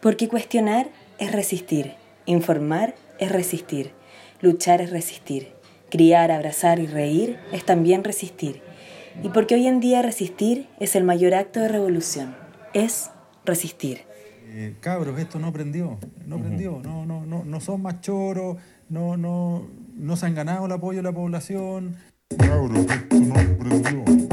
Porque cuestionar es resistir, informar es resistir, luchar es resistir, criar, abrazar y reír es también resistir. Y porque hoy en día resistir es el mayor acto de revolución, es resistir. Eh, cabros, esto no prendió, no prendió, no, no, no, no son más choros, no, no, no se han ganado el apoyo de la población. Cabros, esto no prendió.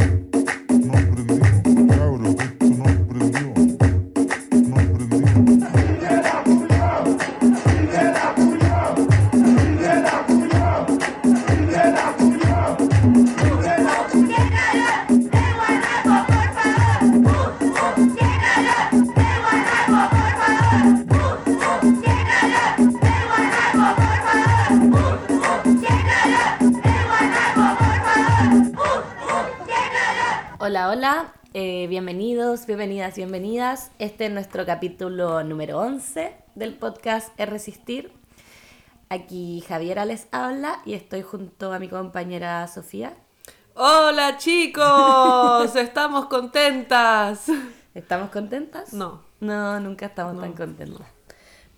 Eh, bienvenidos, bienvenidas, bienvenidas. Este es nuestro capítulo número 11 del podcast Es Resistir. Aquí Javiera les habla y estoy junto a mi compañera Sofía. Hola chicos, estamos contentas. ¿Estamos contentas? No. No, nunca estamos tan contentas.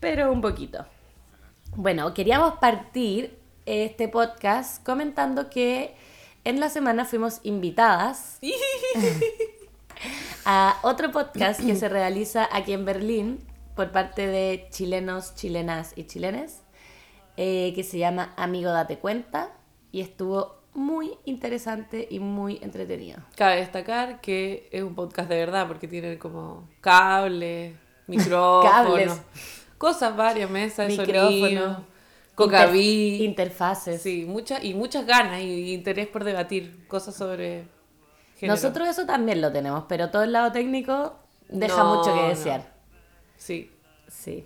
Pero un poquito. Bueno, queríamos partir este podcast comentando que en la semana fuimos invitadas a otro podcast que se realiza aquí en Berlín por parte de chilenos, chilenas y chilenes, eh, que se llama Amigo Date Cuenta y estuvo muy interesante y muy entretenido. Cabe destacar que es un podcast de verdad porque tienen como cable, micrófono, Cables. cosas varias, mesas Micrófono, cocaví. Inter- interfaces. Sí, mucha, y muchas ganas y interés por debatir cosas sobre género. Nosotros eso también lo tenemos, pero todo el lado técnico deja No, mucho que no. desear. Sí. Sí.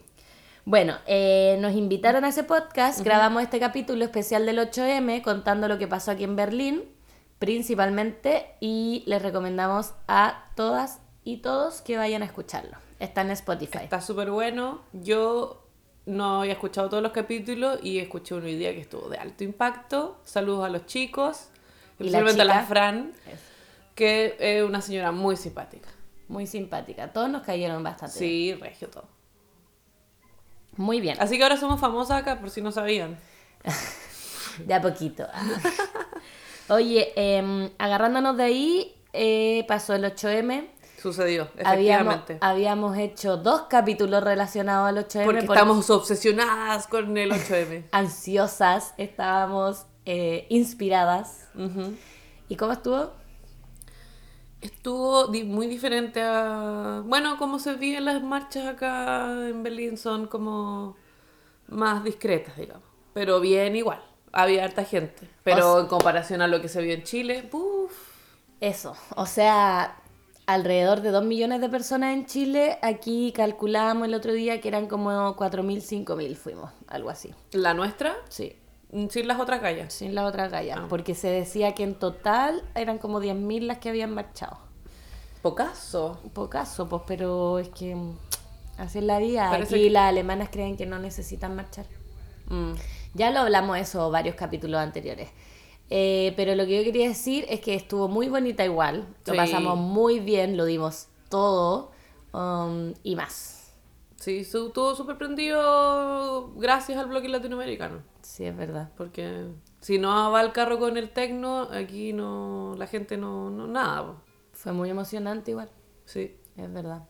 Bueno, eh, nos invitaron a ese podcast, grabamos este capítulo especial del 8M contando lo que pasó aquí en Berlín, principalmente, y les recomendamos a todas y todos que vayan a escucharlo. Está en Spotify. Está súper bueno. Yo no había escuchado todos los capítulos y escuché uno hoy día que estuvo de alto impacto. Saludos a los chicos, Y la especialmente a la. Fran. Que es una señora muy simpática. Muy simpática. Todos nos cayeron bastante. bien. Sí, regio todo. Muy bien. Así que ahora somos famosas acá, por si no sabían. De a poquito. Oye, em, agarrándonos de ahí, eh, pasó el 8M. Sucedió, efectivamente. habíamos hecho dos capítulos relacionados al 8M. Porque por- estamos obsesionadas con el 8M. ansiosas, estábamos eh, inspiradas. ¿Y cómo estuvo? Estuvo muy diferente a... Bueno, como se viven las marchas acá en Berlín son como más discretas, digamos. Pero bien igual. Había harta gente. Pero O en comparación a lo que se vio en Chile, ¡puf! Eso, o sea, alrededor de 2 millones de personas en Chile. Aquí calculábamos el otro día que eran como 4.000, 5.000 fuimos, algo así. La nuestra, Sí, sin las otras gallas. sin la otra galla, Ah. porque se decía que en total eran como 10.000 las que habían marchado. Pocaso. Pocaso, pues, pero es que mm, así es la vida. Parece Aquí que- las alemanas creen que no necesitan marchar. Mm. Ya lo hablamos eso varios capítulos anteriores. Eh, pero lo que yo quería decir es que estuvo muy bonita igual. Lo Sí. pasamos muy bien, lo dimos todo um, y más. Sí, estuvo súper prendido gracias al bloque latinoamericano. Sí, es verdad. Porque si no va el carro con el tecno, aquí no la gente no, no nada. po. Fue muy emocionante igual, Sí. es verdad.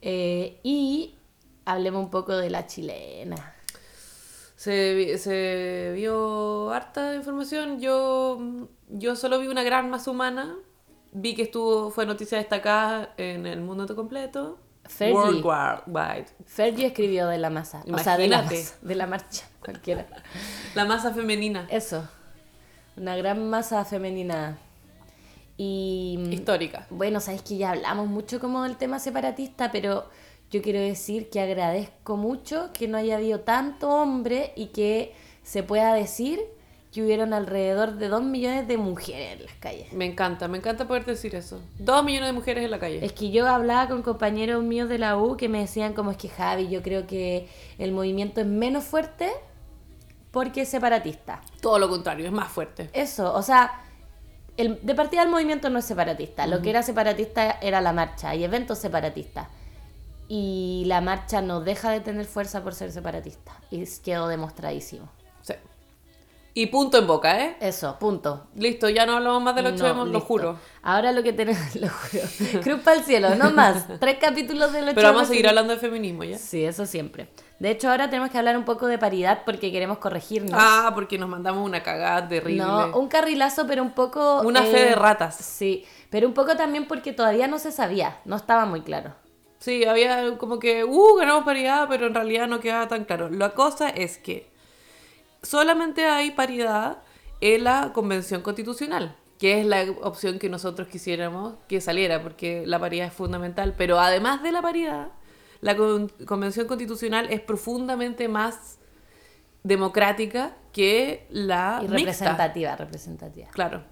Eh, y hablemos un poco de la chilena. Se, se vio harta información. Yo, yo solo vi una gran masa humana. Vi que estuvo, fue noticia destacada en el mundo completo. Fergie. Worldwide. Fergie escribió de la masa, o sea, de la, Imagínate. masa, de la marcha, cualquiera. La masa femenina. Eso, una gran masa femenina. Y Histórica. Bueno, sabéis que ya hablamos mucho como del tema separatista, pero yo quiero decir que agradezco mucho que no haya habido tanto hombre y que se pueda decir que hubieron alrededor de dos millones de mujeres en las calles. Me encanta, me encanta poder decir eso. Dos millones de mujeres en la calle. Es que yo hablaba con compañeros míos de la U que me decían como es que Javi, yo creo que el movimiento es menos fuerte porque es separatista. Todo lo contrario, es más fuerte. Eso, o sea, el, de partida el movimiento no es separatista. Lo que era separatista era la marcha y eventos separatistas. y la marcha no deja de tener fuerza por ser separatista. Y quedó demostradísimo. Y punto en boca, ¿eh? Eso, punto. Listo, ya no hablamos más del 8 No, lo listo. juro. Ahora lo que tenemos, lo juro. Cruz para el cielo, no más. Tres capítulos del 8 Pero vamos a seguir hablando de feminismo, ¿ya? Sí, eso siempre. De hecho, ahora tenemos que hablar un poco de paridad porque queremos corregirnos. Ah, porque nos mandamos una cagada terrible. no, un carrilazo, pero un poco... Una fe eh, de ratas. Sí, pero un poco también porque todavía no se sabía, no estaba muy claro. Sí, había como que, uh, ganamos paridad, pero en realidad no quedaba tan claro. La cosa es que solamente hay paridad en la convención constitucional, que es la opción que nosotros quisiéramos que saliera, porque la paridad es fundamental. Pero además de la paridad, la con- convención constitucional es profundamente más democrática que la y mixta. representativa, representativa. Claro.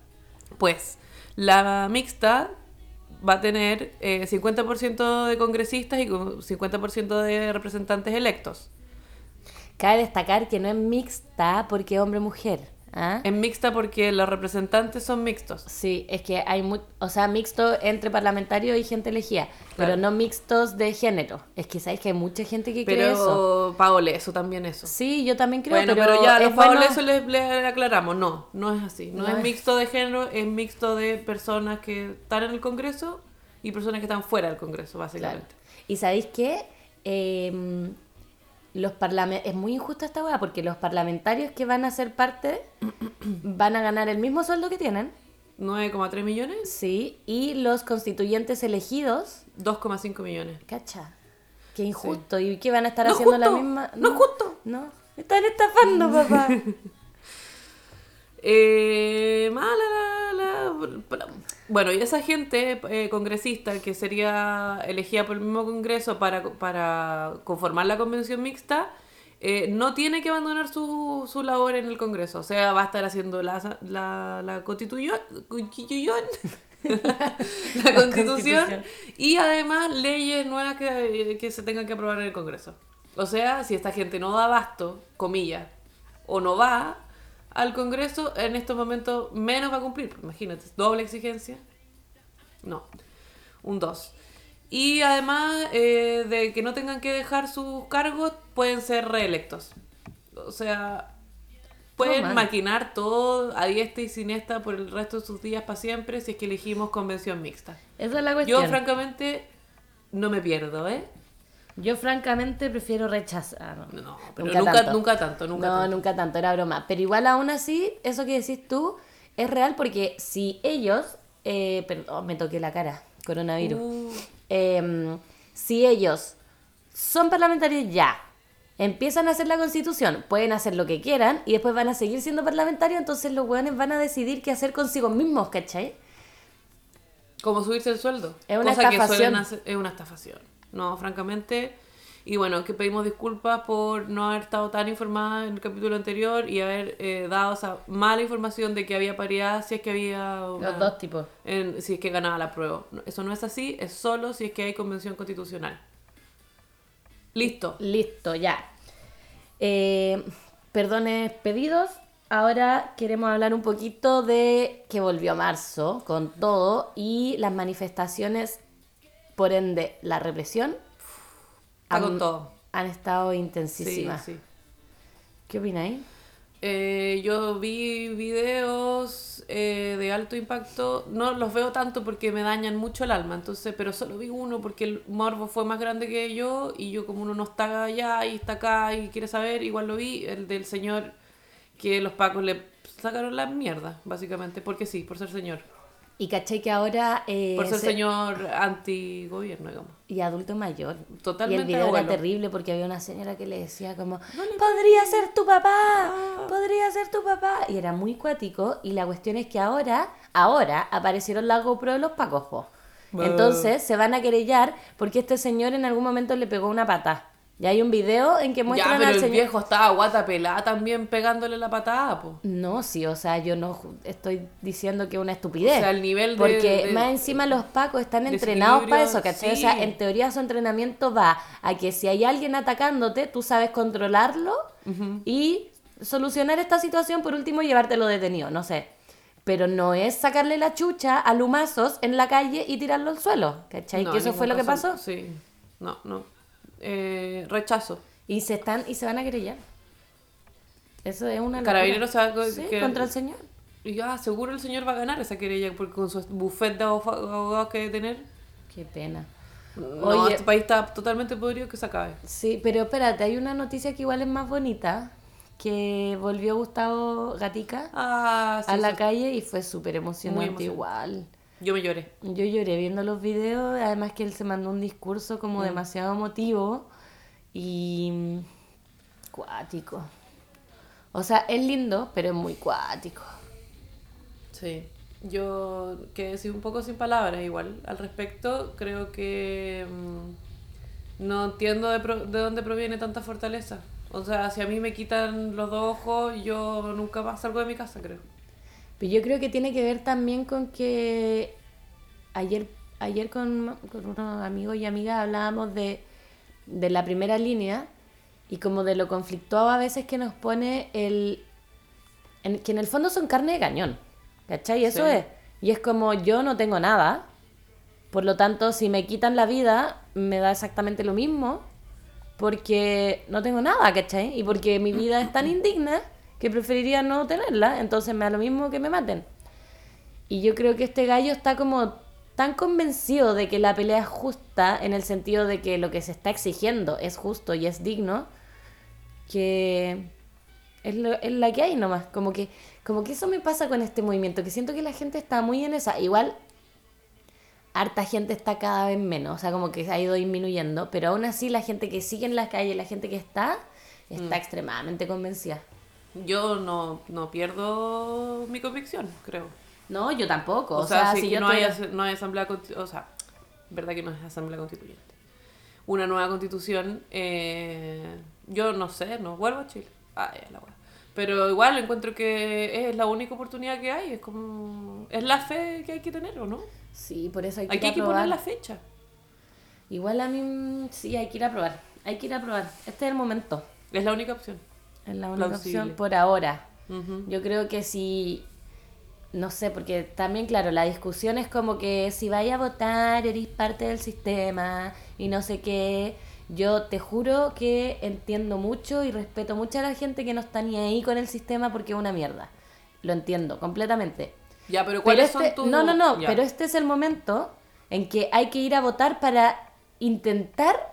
Pues la mixta va a tener eh, 50% de congresistas y con 50% de representantes electos. Cabe destacar que no es mixta porque hombre-mujer. ¿ah? Es mixta porque los representantes son mixtos. Sí, es que hay mu o sea, mixto entre parlamentarios y gente elegida, pero no mixtos de género. Es que sabéis que hay mucha gente que cree eso. Pero Paole, eso también eso. Sí, yo también creo, bueno, pero, pero, ya, es los bueno- Paole eso le, le aclaramos. No, no es así. No, No es es- mixto de género, es mixto de personas que están en el Congreso y personas que están fuera del Congreso, Claro. básicamente. Y sabéis qué? Eh, los es muy injusta esta weá porque los parlamentarios que van a ser parte van a ganar el mismo sueldo que tienen, 9,3 millones, sí, y los constituyentes elegidos, 2,5 millones. cacha, qué injusto, y que van a estar No haciendo la misma... no justo. No, me están estafando, papá. Eh, mala la, la- la- Bueno, y esa gente eh, congresista que sería elegida por el mismo Congreso para, para conformar la convención mixta, eh, no tiene que abandonar su, su labor en el Congreso. O sea, va a estar haciendo la, la, la constitución, la constitución Constitución. y además leyes nuevas que, que se tengan que aprobar en el Congreso. O sea, si esta gente no da abasto, comillas, o no va al Congreso, en estos momentos menos va a cumplir. Imagínate, doble exigencia. No, un 2. Y además eh, de que no tengan que dejar sus cargos, pueden ser reelectos. O sea, pueden maquinar todo a diestra y siniestra por el resto de sus días para siempre si es que elegimos convención mixta. Esa es la cuestión. Yo, francamente, no me pierdo, ¿eh? Yo francamente prefiero rechazar. No, pero nunca, nunca tanto, nunca no, tanto. nunca tanto, era broma. Pero igual aún así, eso que decís tú es real porque si ellos, eh, perdón, me toqué la cara, coronavirus. Uh, Eh, si ellos son parlamentarios ya, empiezan a hacer la constitución, pueden hacer lo que quieran y después van a seguir siendo parlamentarios, entonces los hueones van a decidir qué hacer consigo mismos, ¿cachai? como subirse el sueldo. Es una Cosa que estafación. suelen hacer- es una estafación. No, francamente. Y bueno, que pedimos disculpas por no haber estado tan informada en el capítulo anterior y haber eh, dado esa mala información de que había paridad si es que había... una- Los dos tipos. en- si es que ganaba la prueba. Eso no es así, es solo si es que hay convención constitucional. Listo. Listo, ya. Eh, perdones pedidos. Ahora queremos hablar un poquito de que volvió marzo con todo y las manifestaciones, por ende, la represión. Han- con todo. Han estado Sí, intensísimas. sí. ¿Qué opináis? Eh, yo vi videos eh, de alto impacto, no los veo tanto porque me dañan mucho el alma, entonces, pero solo vi uno porque el morbo fue más grande que yo y yo como uno no está allá y está acá y quiere saber, igual lo vi, el del señor que los pacos le sacaron la mierda, básicamente, porque sí, por ser señor, Y caché que ahora... eh, por ser se- señor anti-gobierno, digamos. Y adulto mayor. Totalmente Y el video abuelo. era terrible porque había una señora que le decía como, podría ser tu papá, Ah. podría ser tu papá. Y era muy cuático y la cuestión es que ahora, ahora aparecieron las GoPro de los pacos. Entonces se van a querellar porque este señor en algún momento le pegó una pata. Y hay un video en que Ya, muestran pero al el señor... viejo estaba guata pelada también pegándole la patada, po. No, sí, o sea, yo no estoy diciendo que es una estupidez. O sea, el nivel de- Porque de- más encima los pacos están entrenados para eso, ¿cachai? O sea, sí. en teoría su entrenamiento va a que si hay alguien atacándote, tú sabes controlarlo y solucionar esta situación, por último, llevártelo detenido, no sé. Pero no es sacarle la chucha a lumazos en la calle y tirarlo al suelo, ¿cachai? No, que eso fue lo que pasó. Sí. no, no. Eh, rechazo. Y se están y se van a querellar. Eso es una locura. Carabineros se va Sí, que- contra el señor. Y ya, seguro el señor va a ganar esa querella porque con su buffet de abogados que debe tener. Qué pena. No, Oye. este país está totalmente podrido que se acabe. Sí, pero espérate, hay una noticia que igual es más bonita, que volvió Gustavo Gatica Ah, sí, a la sí. calle y fue súper emocionante emocionante. igual. Yo me lloré. Yo lloré viendo los videos, además que él se mandó un discurso como Mm. demasiado emotivo y mm, cuático. O sea, es lindo, pero es muy cuático. Sí. Yo quedé así un poco sin palabras igual al respecto. Creo que mm, no entiendo de, pro- de dónde proviene tanta fortaleza. O sea, si a mí me quitan los dos ojos, yo nunca más salgo de mi casa, creo. Pero yo creo que tiene que ver también con que ayer, ayer con, con unos amigos y amigas hablábamos de, de la primera línea y como de lo conflictuado a veces que nos pone el... en- que en el fondo son carne de cañón, ¿cachai? Eso Sí. es. Y es como yo no tengo nada, por lo tanto si me quitan la vida me da exactamente lo mismo porque no tengo nada, ¿cachai? Y porque mi vida es tan indigna que preferiría no tenerla, entonces me da lo mismo que me maten. Y yo creo que este gallo está como tan convencido de que la pelea es justa, en el sentido de que lo que se está exigiendo es justo y es digno, que es, lo- es la que hay nomás. Como que, como que eso me pasa con este movimiento, que siento que la gente está muy en esa. Igual, harta gente está cada vez menos, o sea, como que ha ido disminuyendo, pero aún así la gente que sigue en la calle, la gente que está, está extremadamente convencida. Yo no, no pierdo mi convicción, creo. No, yo tampoco. O, sea, si yo no, te- hay, no hay asamblea o sea, verdad que no es asamblea constituyente. Una nueva constitución, eh, yo no sé, no vuelvo a Chile. Ah, la. Pero igual encuentro que es la única oportunidad que hay, es como es la fe que hay que tener, ¿o no? Sí, por eso hay que Aquí ir a hay que probar. poner la fecha. Igual a mí sí hay que ir a probar. Hay que ir a probar. Este es el momento. Es la única opción. Es la única Plausible. opción por ahora. Yo creo que si no sé, porque también claro, la discusión es como que si vaya a votar eres parte del sistema y no sé qué. Yo te juro que entiendo mucho y respeto mucho a la gente que no está ni ahí con el sistema porque es una mierda. Lo entiendo completamente. Ya, pero Pero ¿cuáles este, son tus...? no, no, no, Ya. pero este es el momento en que hay que ir a votar para intentar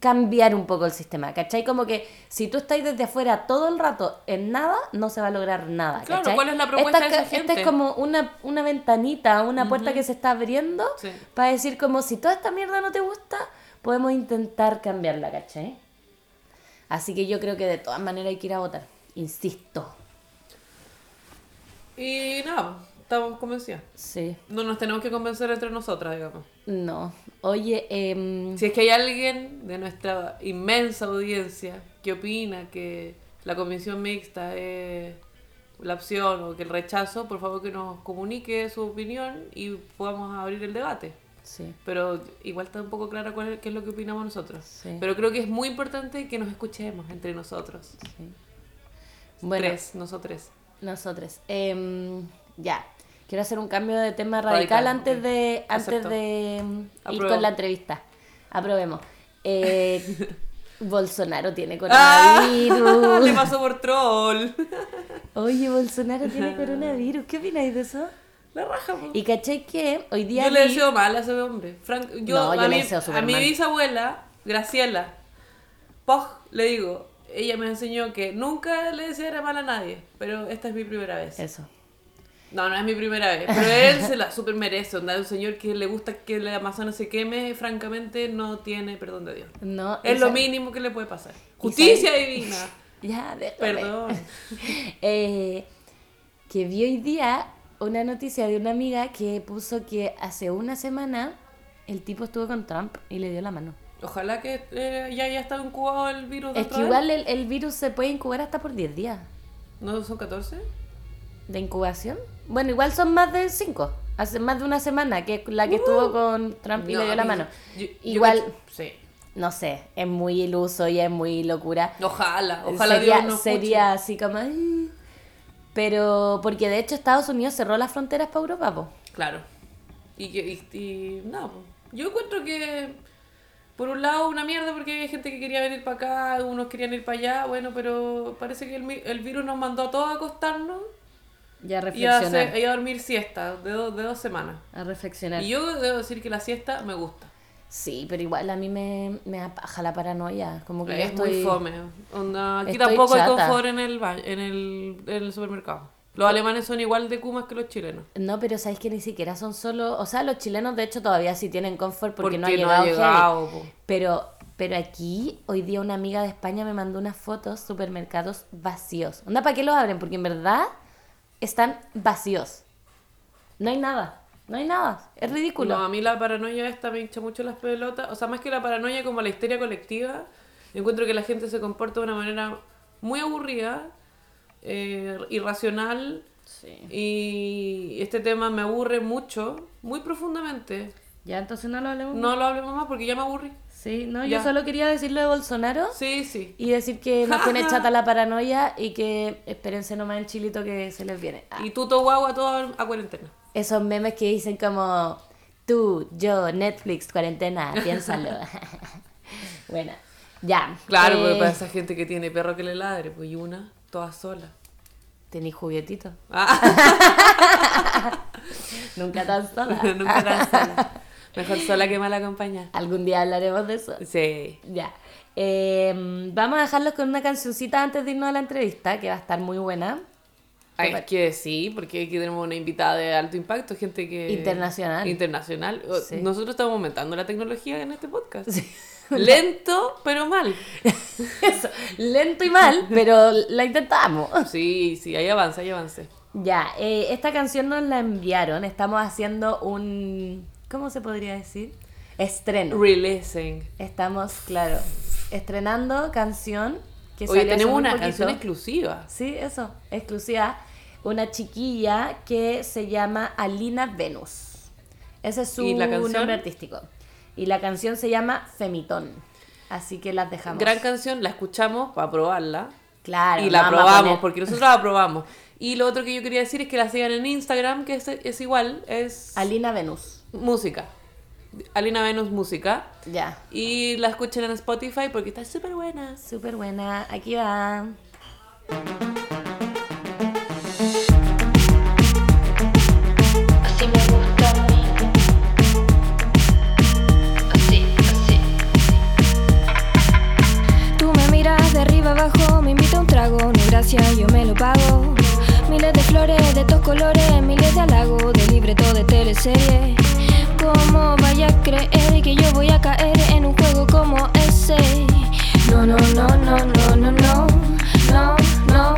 cambiar un poco el sistema, ¿cachai? Como que si tú estás desde afuera todo el rato en nada, no se va a lograr nada, Claro, ¿cachai? ¿cuál es la propuesta esta, de esa ca- esta gente? es como una, una ventanita, una puerta que se está abriendo Sí. para decir como si toda esta mierda no te gusta, podemos intentar cambiarla, ¿cachai? Así que yo creo que de todas maneras hay que ir a votar, insisto. Y nada, estamos convencidas. Sí. No nos tenemos que convencer entre nosotras, digamos. No. Oye, em, Si es que hay alguien de nuestra inmensa audiencia que opina que la comisión mixta es la opción o que el rechazo, por favor que nos comunique su opinión y podamos abrir el debate. sí. Pero igual está un poco clara cuál es, qué es lo que opinamos nosotros. Sí. Pero creo que es muy importante que nos escuchemos entre nosotros. Sí. Bueno, Tres, nosotros. nosotros. em, ya. Quiero hacer un cambio de tema radical, Radical, antes de antes Acepto. de ir con la entrevista. Aprobemos. Eh, Bolsonaro tiene ¡Ah! coronavirus. Le pasó por troll. Oye, Bolsonaro tiene coronavirus. ¿Qué opináis de eso? La raja, po. Y caché que hoy día Yo le deseo mal a ese hombre. Frank, yo, No, yo a, mi, a mi bisabuela, Graciela, le digo, ella me enseñó que nunca le deseara mal a nadie, pero esta es mi primera vez. eso. No, no es mi primera vez, pero él se la super merece. Onda, un señor que le gusta que el Amazonas se queme, francamente no tiene perdón de Dios. No, Es lo mínimo que le puede pasar. Justicia divina. Ya, déjame. Perdón. Eh, que vi hoy día una noticia de una amiga que puso que hace una semana el tipo estuvo con Trump y le dio la mano. Ojalá que eh, ya haya estado incubado el virus. Es que igual el, el virus se puede incubar hasta por 10 días ¿No son 14? De incubación. Bueno, igual son más de 5. Hace más de una semana que es la que estuvo con Trump y No, le dio la mano. yo- igual, sí. no sé, es muy iluso y es muy locura. Ojalá, ojalá sería, Dios no sería así como... "Ay". Pero porque de hecho Estados Unidos cerró las fronteras para Europa, po. Claro. Y que, y, y po. yo encuentro que por un lado una mierda porque había gente que quería venir para acá, unos querían ir para allá, bueno, pero parece que el, mi- el virus nos mandó a todos a acostarnos y a, reflexionar. y a dormir siesta de, dos- de dos semanas. A reflexionar. Y yo debo decir que la siesta me gusta. Sí, pero igual a mí me, me apaja la paranoia. Como que ya Es estoy... muy fome. Onda, aquí tampoco hay chata. confort en el, en, el, en el supermercado. Los alemanes son igual de kumas que los chilenos. No, pero sabéis que ni siquiera son solo. O sea, los chilenos de hecho todavía sí tienen confort porque, no ha llegado. heavy. po. Pero, pero aquí, hoy día una amiga de España me mandó unas fotos, supermercados vacíos. Onda, ¿para qué los abren? Porque en verdad están vacíos. No hay nada. No hay nada. Es ridículo. No, a mí la paranoia esta me hincha mucho las pelotas. O sea, más que la paranoia, como la histeria colectiva, encuentro que la gente se comporta de una manera muy aburrida, eh, irracional. Sí. Y este tema me aburre mucho, muy profundamente. Ya, entonces no lo hablemos. No lo hablemos más porque ya me aburrí. Sí, no, Ya. yo solo quería decirlo de Bolsonaro. Sí, sí. Y decir que nos tiene chata la paranoia y que espérense nomás el chilito que se les viene. Ah, Y tuto guagua todo a cuarentena. Esos memes que dicen como tú, yo, Netflix, cuarentena, piénsalo. bueno, ya. Claro, eh, porque para esa gente que tiene perro que le ladre, pues y una toda sola. Tení juguetito. Ah, Nunca tan sola. nunca tan sola. Mejor sola que mal acompañada. Algún día hablaremos de eso. Sí. Ya. Eh, vamos a dejarlos con una cancioncita antes de irnos a la entrevista, que va a estar muy buena. Ay, Súper. es que sí, porque aquí tenemos una invitada de alto impacto, gente que... Internacional. Internacional. Sí. Nosotros estamos aumentando la tecnología en este podcast. Sí. Lento, pero mal. Eso, lento y mal, pero la intentamos. Sí, sí, ahí avanza, ahí avanza. Ya, eh, esta canción nos la enviaron. Estamos haciendo un. ¿Cómo se podría decir? Estreno. Releasing. Estamos, claro, estrenando canción. Que hace tenemos una poquito. canción exclusiva. Sí, eso, exclusiva. Una chiquilla que se llama Alina Venus. Ese es su ¿Y la canción? nombre artístico. Y la canción se llama Femitón. Así que las dejamos. Gran canción, la escuchamos para probarla. Claro. y la probamos, porque nosotros la probamos. Y lo otro que yo quería decir es que la sigan en Instagram, que es, es igual, es Alina Venus. Música. Alina Venus Música. Ya. Y la escuchen en Spotify porque está súper buena. Súper buena. Aquí va. Así me gusta a mí. Así, así. Tú me miras de arriba abajo, me invita a un trago, no gracias, yo me lo pago. Miles de flores de todos colores, miles de halagos, de libreto de teleserie. ¿Cómo vaya a creer que yo voy a caer en un juego como ese? No, no, no, no, no, no, no, no, no.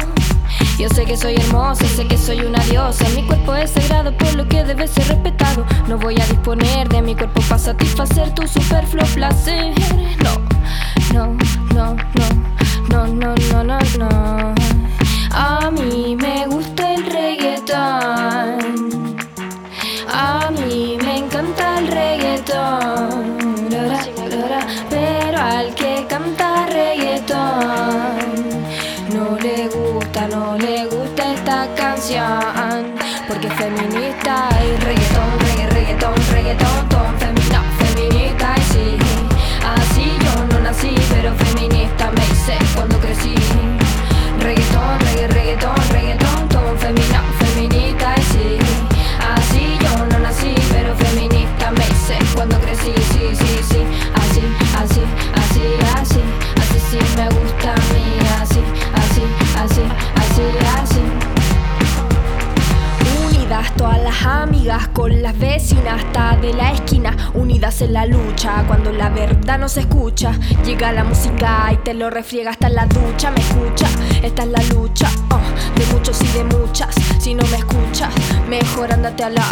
Yo sé que soy hermosa, sé que soy una diosa. Mi cuerpo es sagrado, por lo que debe ser respetado. No voy a disponer de mi cuerpo para satisfacer tu superfluo placer. No, no, no, no, no, no, no, no, no. A mí me gusta el reggaetón. 안녕. Lucha. Cuando la verdad no se escucha, llega la música y te lo refriega hasta la ducha. Me escucha, esta es la lucha uh, de muchos y de muchas. Si no me escuchas, mejor ándate a la.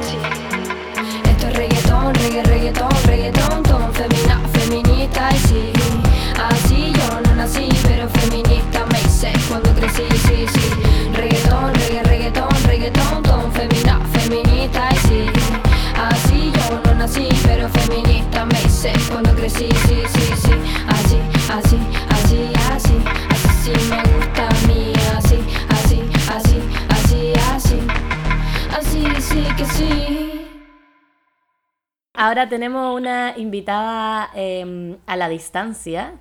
Sí. Esto es reggaetón, reggae, reggaetón, reggaetón, ton, femina, feminista y sí. Así yo no nací, pero feminista me hice cuando crecí, sí, sí. Reggaetón, reggae, reggaetón, reggaetón, ton, femina, feminista y sí. Así yo no nací, pero feminista me hice cuando crecí, sí, sí, sí. Así, así, así, así, así sí me gusta a mí, así, así, así, así, así. Así sí que sí. ahora tenemos una invitada eh, a la distancia,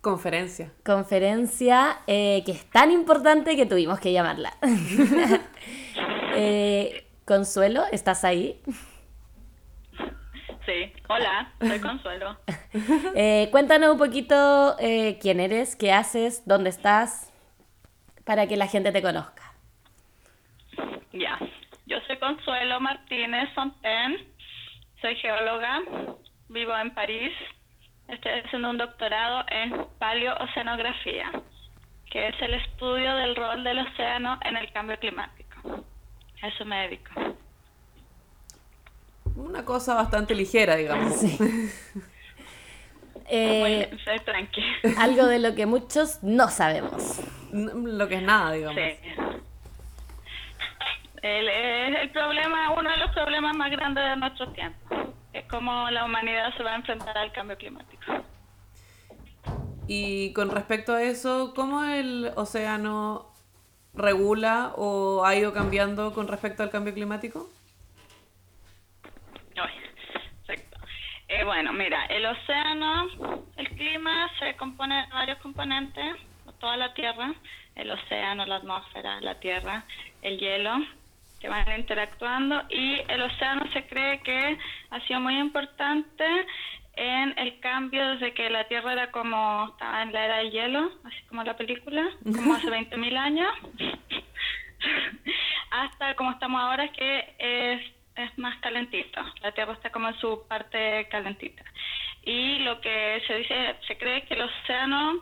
Conferencia. conferencia eh, que es tan importante que tuvimos que llamarla. Eh, Consuelo, ¿estás ahí? Sí, hola, soy Consuelo. Eh, cuéntanos un poquito eh, quién eres, qué haces, dónde estás, para que la gente te conozca. Ya, yo soy Consuelo Martínez Fontaine, soy geóloga, vivo en París, estoy haciendo un doctorado en paleooceanografía, que es el estudio del rol del océano en el cambio climático. A eso me dedico. Una cosa bastante ligera, digamos. Eh, soy tranqui. algo de lo que muchos no sabemos. Lo que es nada, digamos. Sí. El, es el problema, uno de los problemas más grandes de nuestro tiempo. Es cómo la humanidad se va a enfrentar al cambio climático. Y con respecto a eso, ¿cómo el océano regula o ha ido cambiando con respecto al cambio climático? Ay, perfecto. Eh, bueno, mira, el océano, el clima se compone de varios componentes, toda la Tierra, el océano, la atmósfera, la Tierra, el hielo, que van interactuando y el océano se cree que ha sido muy importante en el cambio desde que la Tierra era como estaba en la era del hielo, así como la película, como hace 20.000 años, hasta como estamos ahora que es, es más calentito. La Tierra está como en su parte calentita. Y lo que se dice, se cree que el océano,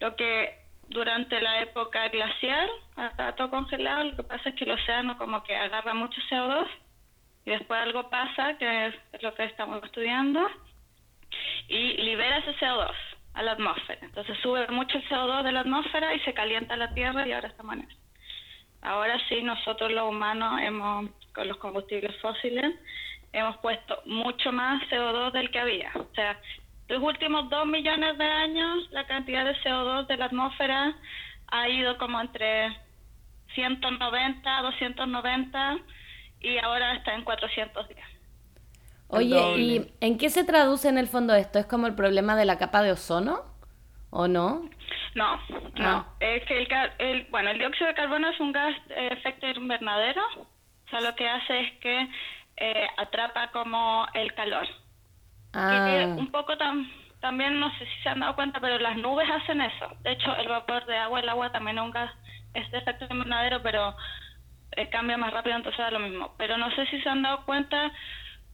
lo que durante la época glacial, estaba todo congelado, lo que pasa es que el océano como que agarra mucho CO2 y después algo pasa, que es, lo que estamos estudiando, y libera ese CO2 a la atmósfera. Entonces sube mucho el CO2 de la atmósfera y se calienta la Tierra y ahora estamos en eso. Ahora sí, nosotros los humanos hemos, con los combustibles fósiles, hemos puesto mucho más CO2 del que había. O sea, los últimos dos millones de años, la cantidad de CO2 de la atmósfera ha ido como entre 190, 290 y ahora está en 410. Oye. ¿y en qué se traduce en el fondo esto? ¿Es como el problema de la capa de ozono? ¿O no? No, no. Ah. Es que el, el- bueno, el dióxido de carbono es un gas de efecto invernadero. O sea, lo que hace es que eh, atrapa como el calor. Y que Ah, un poco tam- también, no sé si se han dado cuenta, pero las nubes hacen eso. De hecho, el vapor de agua, el agua también es un gas, es de efecto invernadero, pero eh, cambia más rápido, entonces da lo mismo. Pero no sé si se han dado cuenta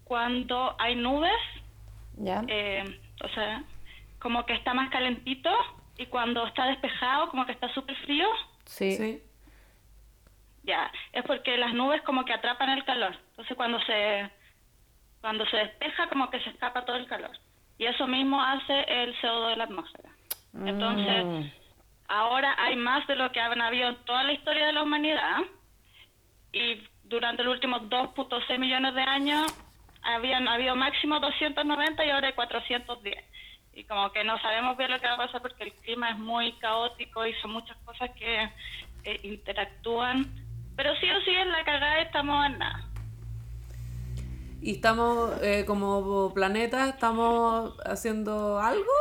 cuando hay nubes, ya. eh, o sea, como que está más calentito y cuando está despejado, como que está súper frío, Sí. Sí. ya, es porque las nubes como que atrapan el calor. Entonces cuando se cuando se despeja como que se escapa todo el calor. Y eso mismo hace el CO2 de la atmósfera. Entonces, Mm. ahora hay más de lo que han habido en toda la historia de la humanidad. Y durante los últimos 2.6 millones de años habían habido máximo 290 y ahora hay 410. Y como que no sabemos bien lo que va a pasar porque el clima es muy caótico y son muchas cosas que eh, interactúan. Pero sí o sí en la cagada estamos en nada. ¿Y estamos, eh, como planeta, estamos haciendo algo?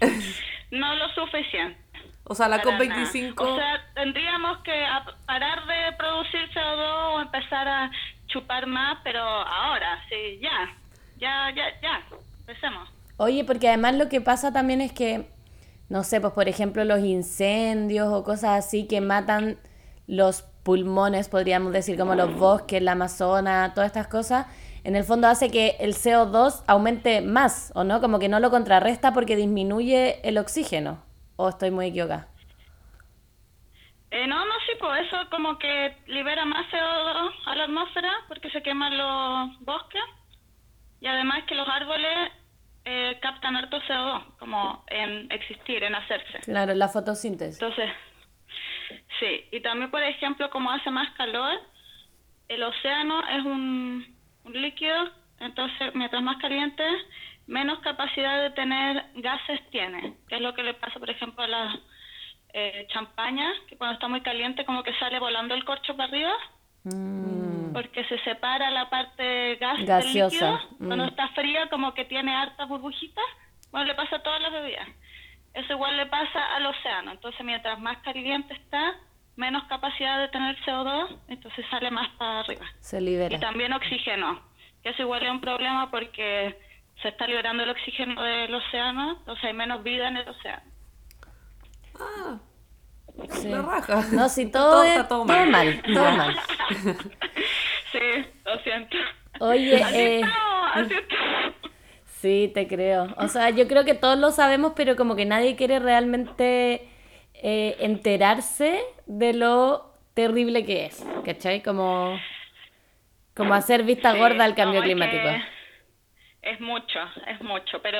No lo suficiente. O sea, la Para COP25... nada. O sea, tendríamos que parar de producir CO2 o empezar a chupar más, pero ahora, sí, ya. Ya, ya, ya. Empecemos. Oye, porque además lo que pasa también es que, no sé, pues por ejemplo los incendios o cosas así que matan los pulmones, podríamos decir, como los bosques, la Amazona, todas estas cosas, en el fondo hace que el CO2 aumente más, ¿o no? Como que no lo contrarresta porque disminuye el oxígeno. ¿O estoy muy equivocada? Eh, no, no, sí, pues eso como que libera más CO2 a la atmósfera porque se queman los bosques y además que los árboles eh, captan harto CO2 como en existir, en hacerse. Claro, la fotosíntesis. Entonces, sí, y también, por ejemplo, como hace más calor, el océano es un, un líquido, entonces mientras más caliente, menos capacidad de tener gases tiene, que es lo que le pasa, por ejemplo, a las eh, champañas, que cuando está muy caliente como que sale volando el corcho para arriba. Mm. Porque se separa la parte gas del Gaseosa, líquido. Cuando mm. está fría, como que tiene hartas burbujitas. Bueno, le pasa a todas las bebidas. Eso igual le pasa al océano. Entonces, mientras más caliente está, menos capacidad de tener CO2, entonces sale más para arriba. Se Y libera. también oxígeno, que eso igual es un problema porque se está liberando el oxígeno del océano, entonces hay menos vida en el océano. Ah, Sí. la raja. No, si Está todo, es- está todo mal, todo Ya. mal. Sí, lo siento. Oye, Así eh, estamos, así estamos. sí, te creo. O sea, yo creo que todos lo sabemos, pero como que nadie quiere realmente eh, enterarse de lo terrible que es, ¿cachai? Como, como hacer vista Sí, gorda al cambio no, es climático. que Es mucho, es mucho, pero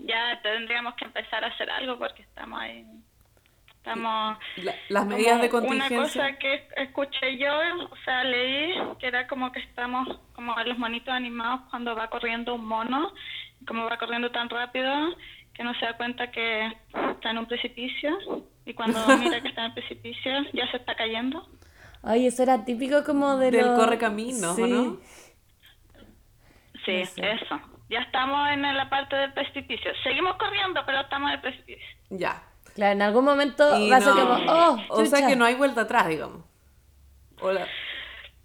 ya tendríamos que empezar a hacer algo porque estamos ahí. Estamos. La- las medidas de contingencia. Una cosa que escuché yo, o sea, leí que era como que estamos como en los monitos animados cuando va corriendo un mono, como va corriendo tan rápido que no se da cuenta que está en un precipicio y cuando mira que está en el precipicio ya se está cayendo. Ay, eso era típico como de Del los- correcaminos, ¿o sí. no? Sí, No sé. eso. Ya estamos en la parte del precipicio. Seguimos corriendo, pero estamos en el precipicio. Ya. Claro, en algún momento Y va a ser no- como, oh, o sea que no hay vuelta atrás, digamos. Hola.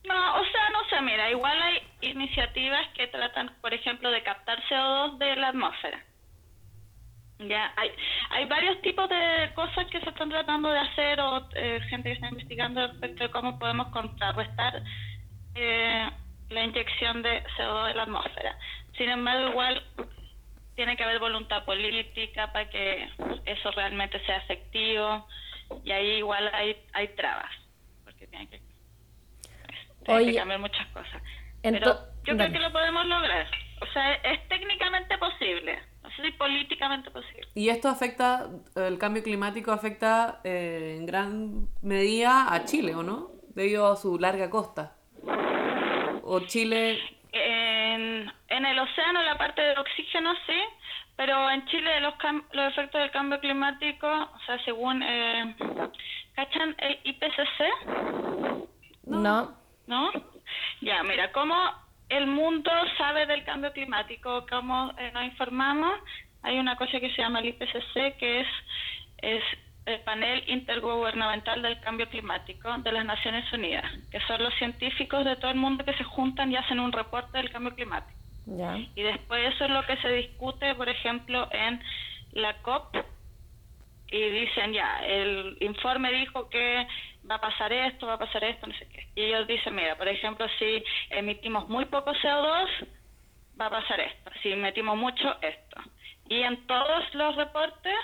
No, o sea, no sé, mira, igual hay iniciativas que tratan, por ejemplo, de captar CO2 de la atmósfera. Ya, hay, hay varios tipos de cosas que se están tratando de hacer o eh, gente que está investigando respecto de cómo podemos contrarrestar eh, la inyección de CO2 de la atmósfera. Sin embargo, igual tiene que haber voluntad política para que eso realmente sea efectivo y ahí igual hay, hay trabas, porque tiene que, tiene Oye, que cambiar muchas cosas. Pero yo dale. creo que lo podemos lograr. O sea, es técnicamente posible, no sé si políticamente posible. Y esto afecta, el cambio climático afecta eh, en gran medida a Chile, ¿o no? Debido a su larga costa. O Chile, En, el océano, la parte del oxígeno, sí, pero en Chile los, cam- los efectos del cambio climático, o sea, según... Eh, ¿Cachan el IPCC? No. ¿no? Ya, mira, cómo el mundo sabe del cambio climático, cómo eh, nos informamos, hay una cosa que se llama el IPCC, que es, es el panel intergubernamental del cambio climático de las Naciones Unidas, que son los científicos de todo el mundo que se juntan y hacen un reporte del cambio climático. Ya. Y después eso es lo que se discute, por ejemplo, en la COP. Y dicen, ya, el informe dijo que va a pasar esto, va a pasar esto, no sé qué. Y ellos dicen, mira, por ejemplo, si emitimos muy poco CO2, va a pasar esto. Si emitimos mucho, esto. Y en todos los reportes,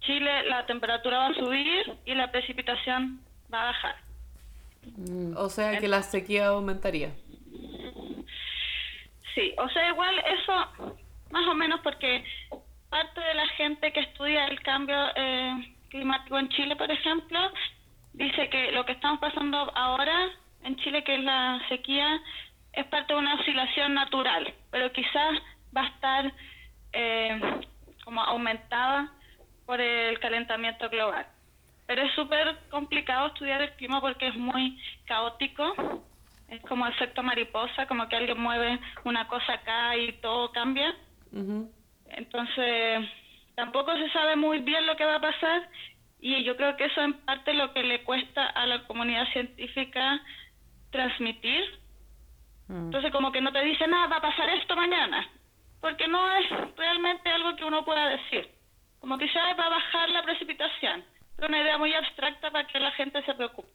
Chile, la temperatura va a subir y la precipitación va a bajar. o sea que la sequía aumentaría. Sí, o sea, igual eso, más o menos porque parte de la gente que estudia el cambio eh, climático en Chile, por ejemplo, dice que lo que estamos pasando ahora en Chile, que es la sequía, es parte de una oscilación natural, pero quizás va a estar eh, como aumentada por el calentamiento global. Pero es súper complicado estudiar el clima porque es muy caótico. Es como efecto mariposa, como que alguien mueve una cosa acá y todo cambia. Entonces, tampoco se sabe muy bien lo que va a pasar y yo creo que eso en parte es lo que le cuesta a la comunidad científica transmitir. Entonces, como que no te dice nada, va a pasar esto mañana, porque no es realmente algo que uno pueda decir. Como que ya va a bajar la precipitación, pero una idea muy abstracta para que la gente se preocupe.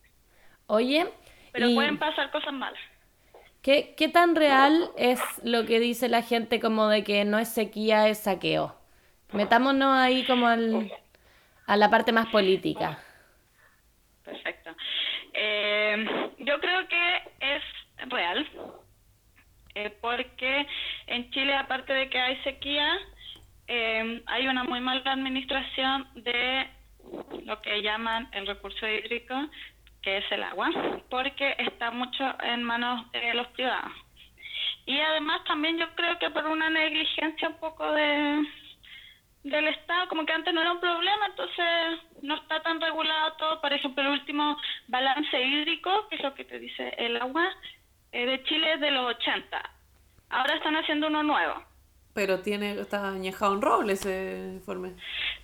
Oye, Pero y pueden pasar cosas malas. ¿qué, ¿qué tan real es lo que dice la gente como de que no es sequía, es saqueo? Metámonos ahí como al, a la parte más política. Perfecto. Eh, yo creo que es real, eh, porque en Chile, aparte de que hay sequía, eh, hay una muy mala administración de lo que llaman el recurso hídrico, que es el agua, porque está mucho en manos de los privados. Y además también yo creo que por una negligencia un poco de, del Estado, como que antes no era un problema, entonces no está tan regulado todo. Por ejemplo, el último balance hídrico, que es lo que te dice el agua, eh, de Chile es de los 80. Ahora están haciendo uno nuevo. Pero tiene, está añejado en roble ese informe.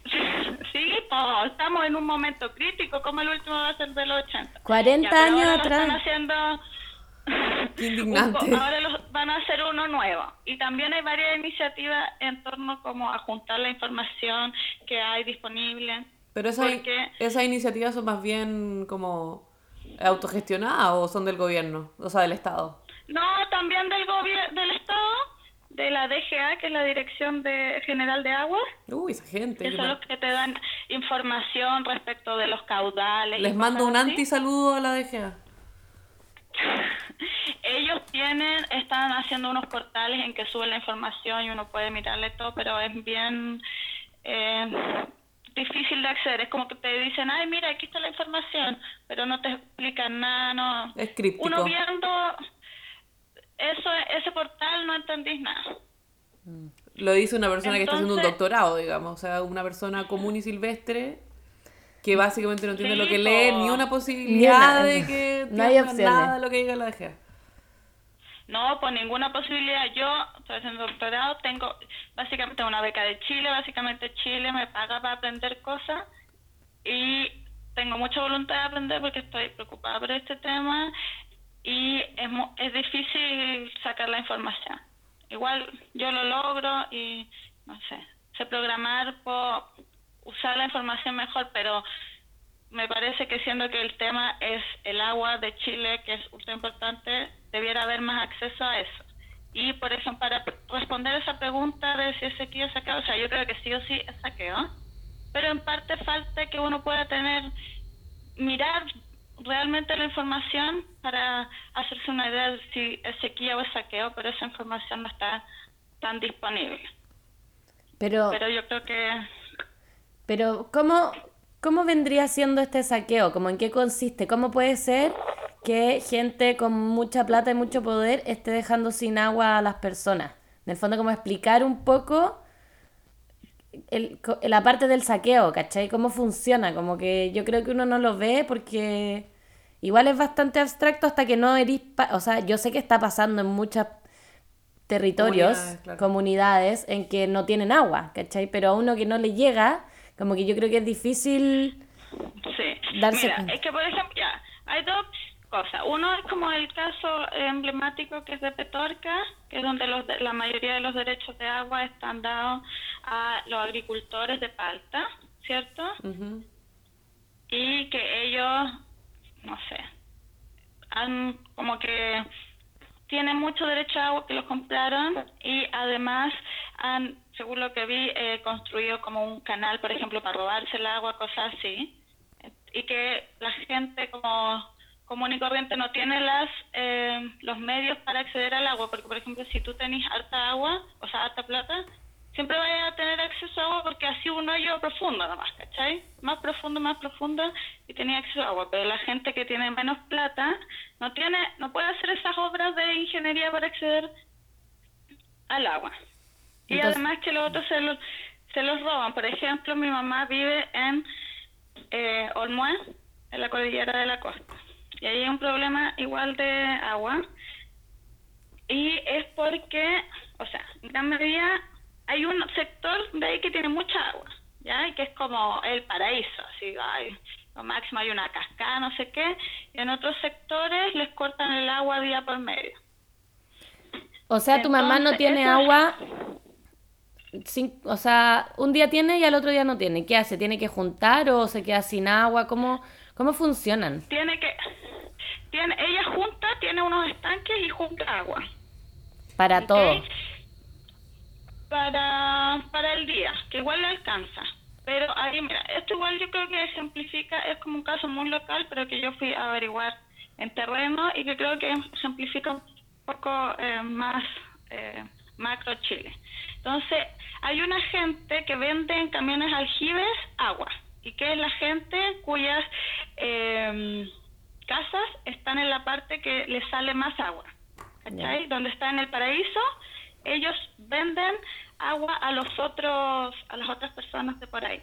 Sí, pues, estamos en un momento crítico, como el último va a ser de los 80. 40 Ya, pero años atrás. Están haciendo... Qué indignante. un po- Ahora los- van a hacer uno nuevo. Y también hay varias iniciativas en torno como a juntar la información que hay disponible. Pero esas, Porque- esas iniciativas son más bien como autogestionadas o son del gobierno, o sea, del Estado. No, también del gobierno, del Estado, de la DGA, que es la Dirección de General de Aguas, Uy, esa gente. que son los que te dan información respecto de los caudales. Les mando un así. antisaludo a la DGA. Ellos tienen, están haciendo unos portales en que suben la información y uno puede mirarle todo, pero es bien eh, difícil de acceder. Es como que te dicen, ay, mira, aquí está la información, pero no te explican nada, no. Es críptico. Uno viendo eso, ese portal no entendís nada. Lo dice una persona que está haciendo un doctorado, digamos. O sea, una persona común y silvestre que básicamente no entiende Sí, lo que lee, ni una posibilidad Ni una. de que No hay nada de lo que diga la DGA. No, por ninguna posibilidad. Yo estoy haciendo doctorado, tengo básicamente una beca de Chile, básicamente Chile me paga para aprender cosas y tengo mucha voluntad de aprender porque estoy preocupada por este tema y es, es difícil sacar la información. Igual yo lo logro y no sé, sé programar, puedo usar la información mejor, pero me parece que siendo que el tema es el agua de Chile, que es ultra importante, debiera haber más acceso a eso. Y por ejemplo, para responder esa pregunta de si es sequía o saqueo, o sea, yo creo que sí o sí es saqueo, pero en parte falta que uno pueda tener, mirar realmente la información para hacerse una idea de si es sequía o es saqueo, pero esa información no está tan disponible. Pero, Pero yo creo que pero ¿cómo, ¿cómo vendría siendo este saqueo? ¿Cómo en qué consiste? ¿Cómo puede ser que gente con mucha plata y mucho poder esté dejando sin agua a las personas? En el fondo, como explicar un poco el, la parte del saqueo, ¿cachai? ¿Cómo funciona? Como que yo creo que uno no lo ve porque igual es bastante abstracto hasta que no eres... o sea, yo sé que está pasando en muchos territorios, Comunidades, claro. comunidades en que no tienen agua, ¿cachai? Pero a uno que no le llega, como que yo creo que es difícil... Sí. darse Mira, cuenta. es que por ejemplo, ya, hay dos cosas. Uno es como el caso emblemático que es de Petorca, que es donde los de- la mayoría de los derechos de agua están dados a los agricultores de palta, ¿cierto? Ujú. y que ellos, no sé, han como que tienen mucho derecho a agua que los compraron y además han, según lo que vi, eh, construido como un canal, por ejemplo, para robarse el agua, cosas así, y que la gente como común y corriente no tiene las eh, los medios para acceder al agua, porque por ejemplo, si tú tenés harta agua, o sea, harta plata, siempre vayas a tener acceso a agua porque así un hoyo profundo nomás, ¿cachai? Más profundo, más profundo y tenía acceso a agua. Pero la gente que tiene menos plata no tiene, no puede hacer esas obras de ingeniería para acceder al agua. Y Entonces- además que los otros se los, se los roban. Por ejemplo, mi mamá vive en eh, Olmué, en la cordillera de la costa. Y ahí hay un problema igual de agua. Y es porque, o sea, en gran medida hay un sector de ahí que tiene mucha agua, ¿ya? Y que es como el paraíso, así, hay, lo máximo hay una cascada, no sé qué. Y en otros sectores les cortan el agua día por medio. O sea, tu mamá no tiene eso- agua, sin- o sea, un día tiene y al otro día no tiene. ¿Qué hace? ¿Tiene que juntar o se queda sin agua? ¿Cómo, cómo funcionan? Tiene que, tiene, ella junta, tiene unos estanques y junta agua. Para todo. Para, para el día, que igual le alcanza. Pero ahí, mira, esto igual yo creo que ejemplifica, es como un caso muy local, pero que yo fui a averiguar en terreno y que creo que ejemplifica un poco eh, más eh, macro Chile. Entonces, hay una gente que vende en camiones aljibes agua, y que es la gente cuyas eh, casas están en la parte que le sale más agua. ¿Cachai? Donde está en el paraíso, ellos venden agua a los otros, a las otras personas de por ahí.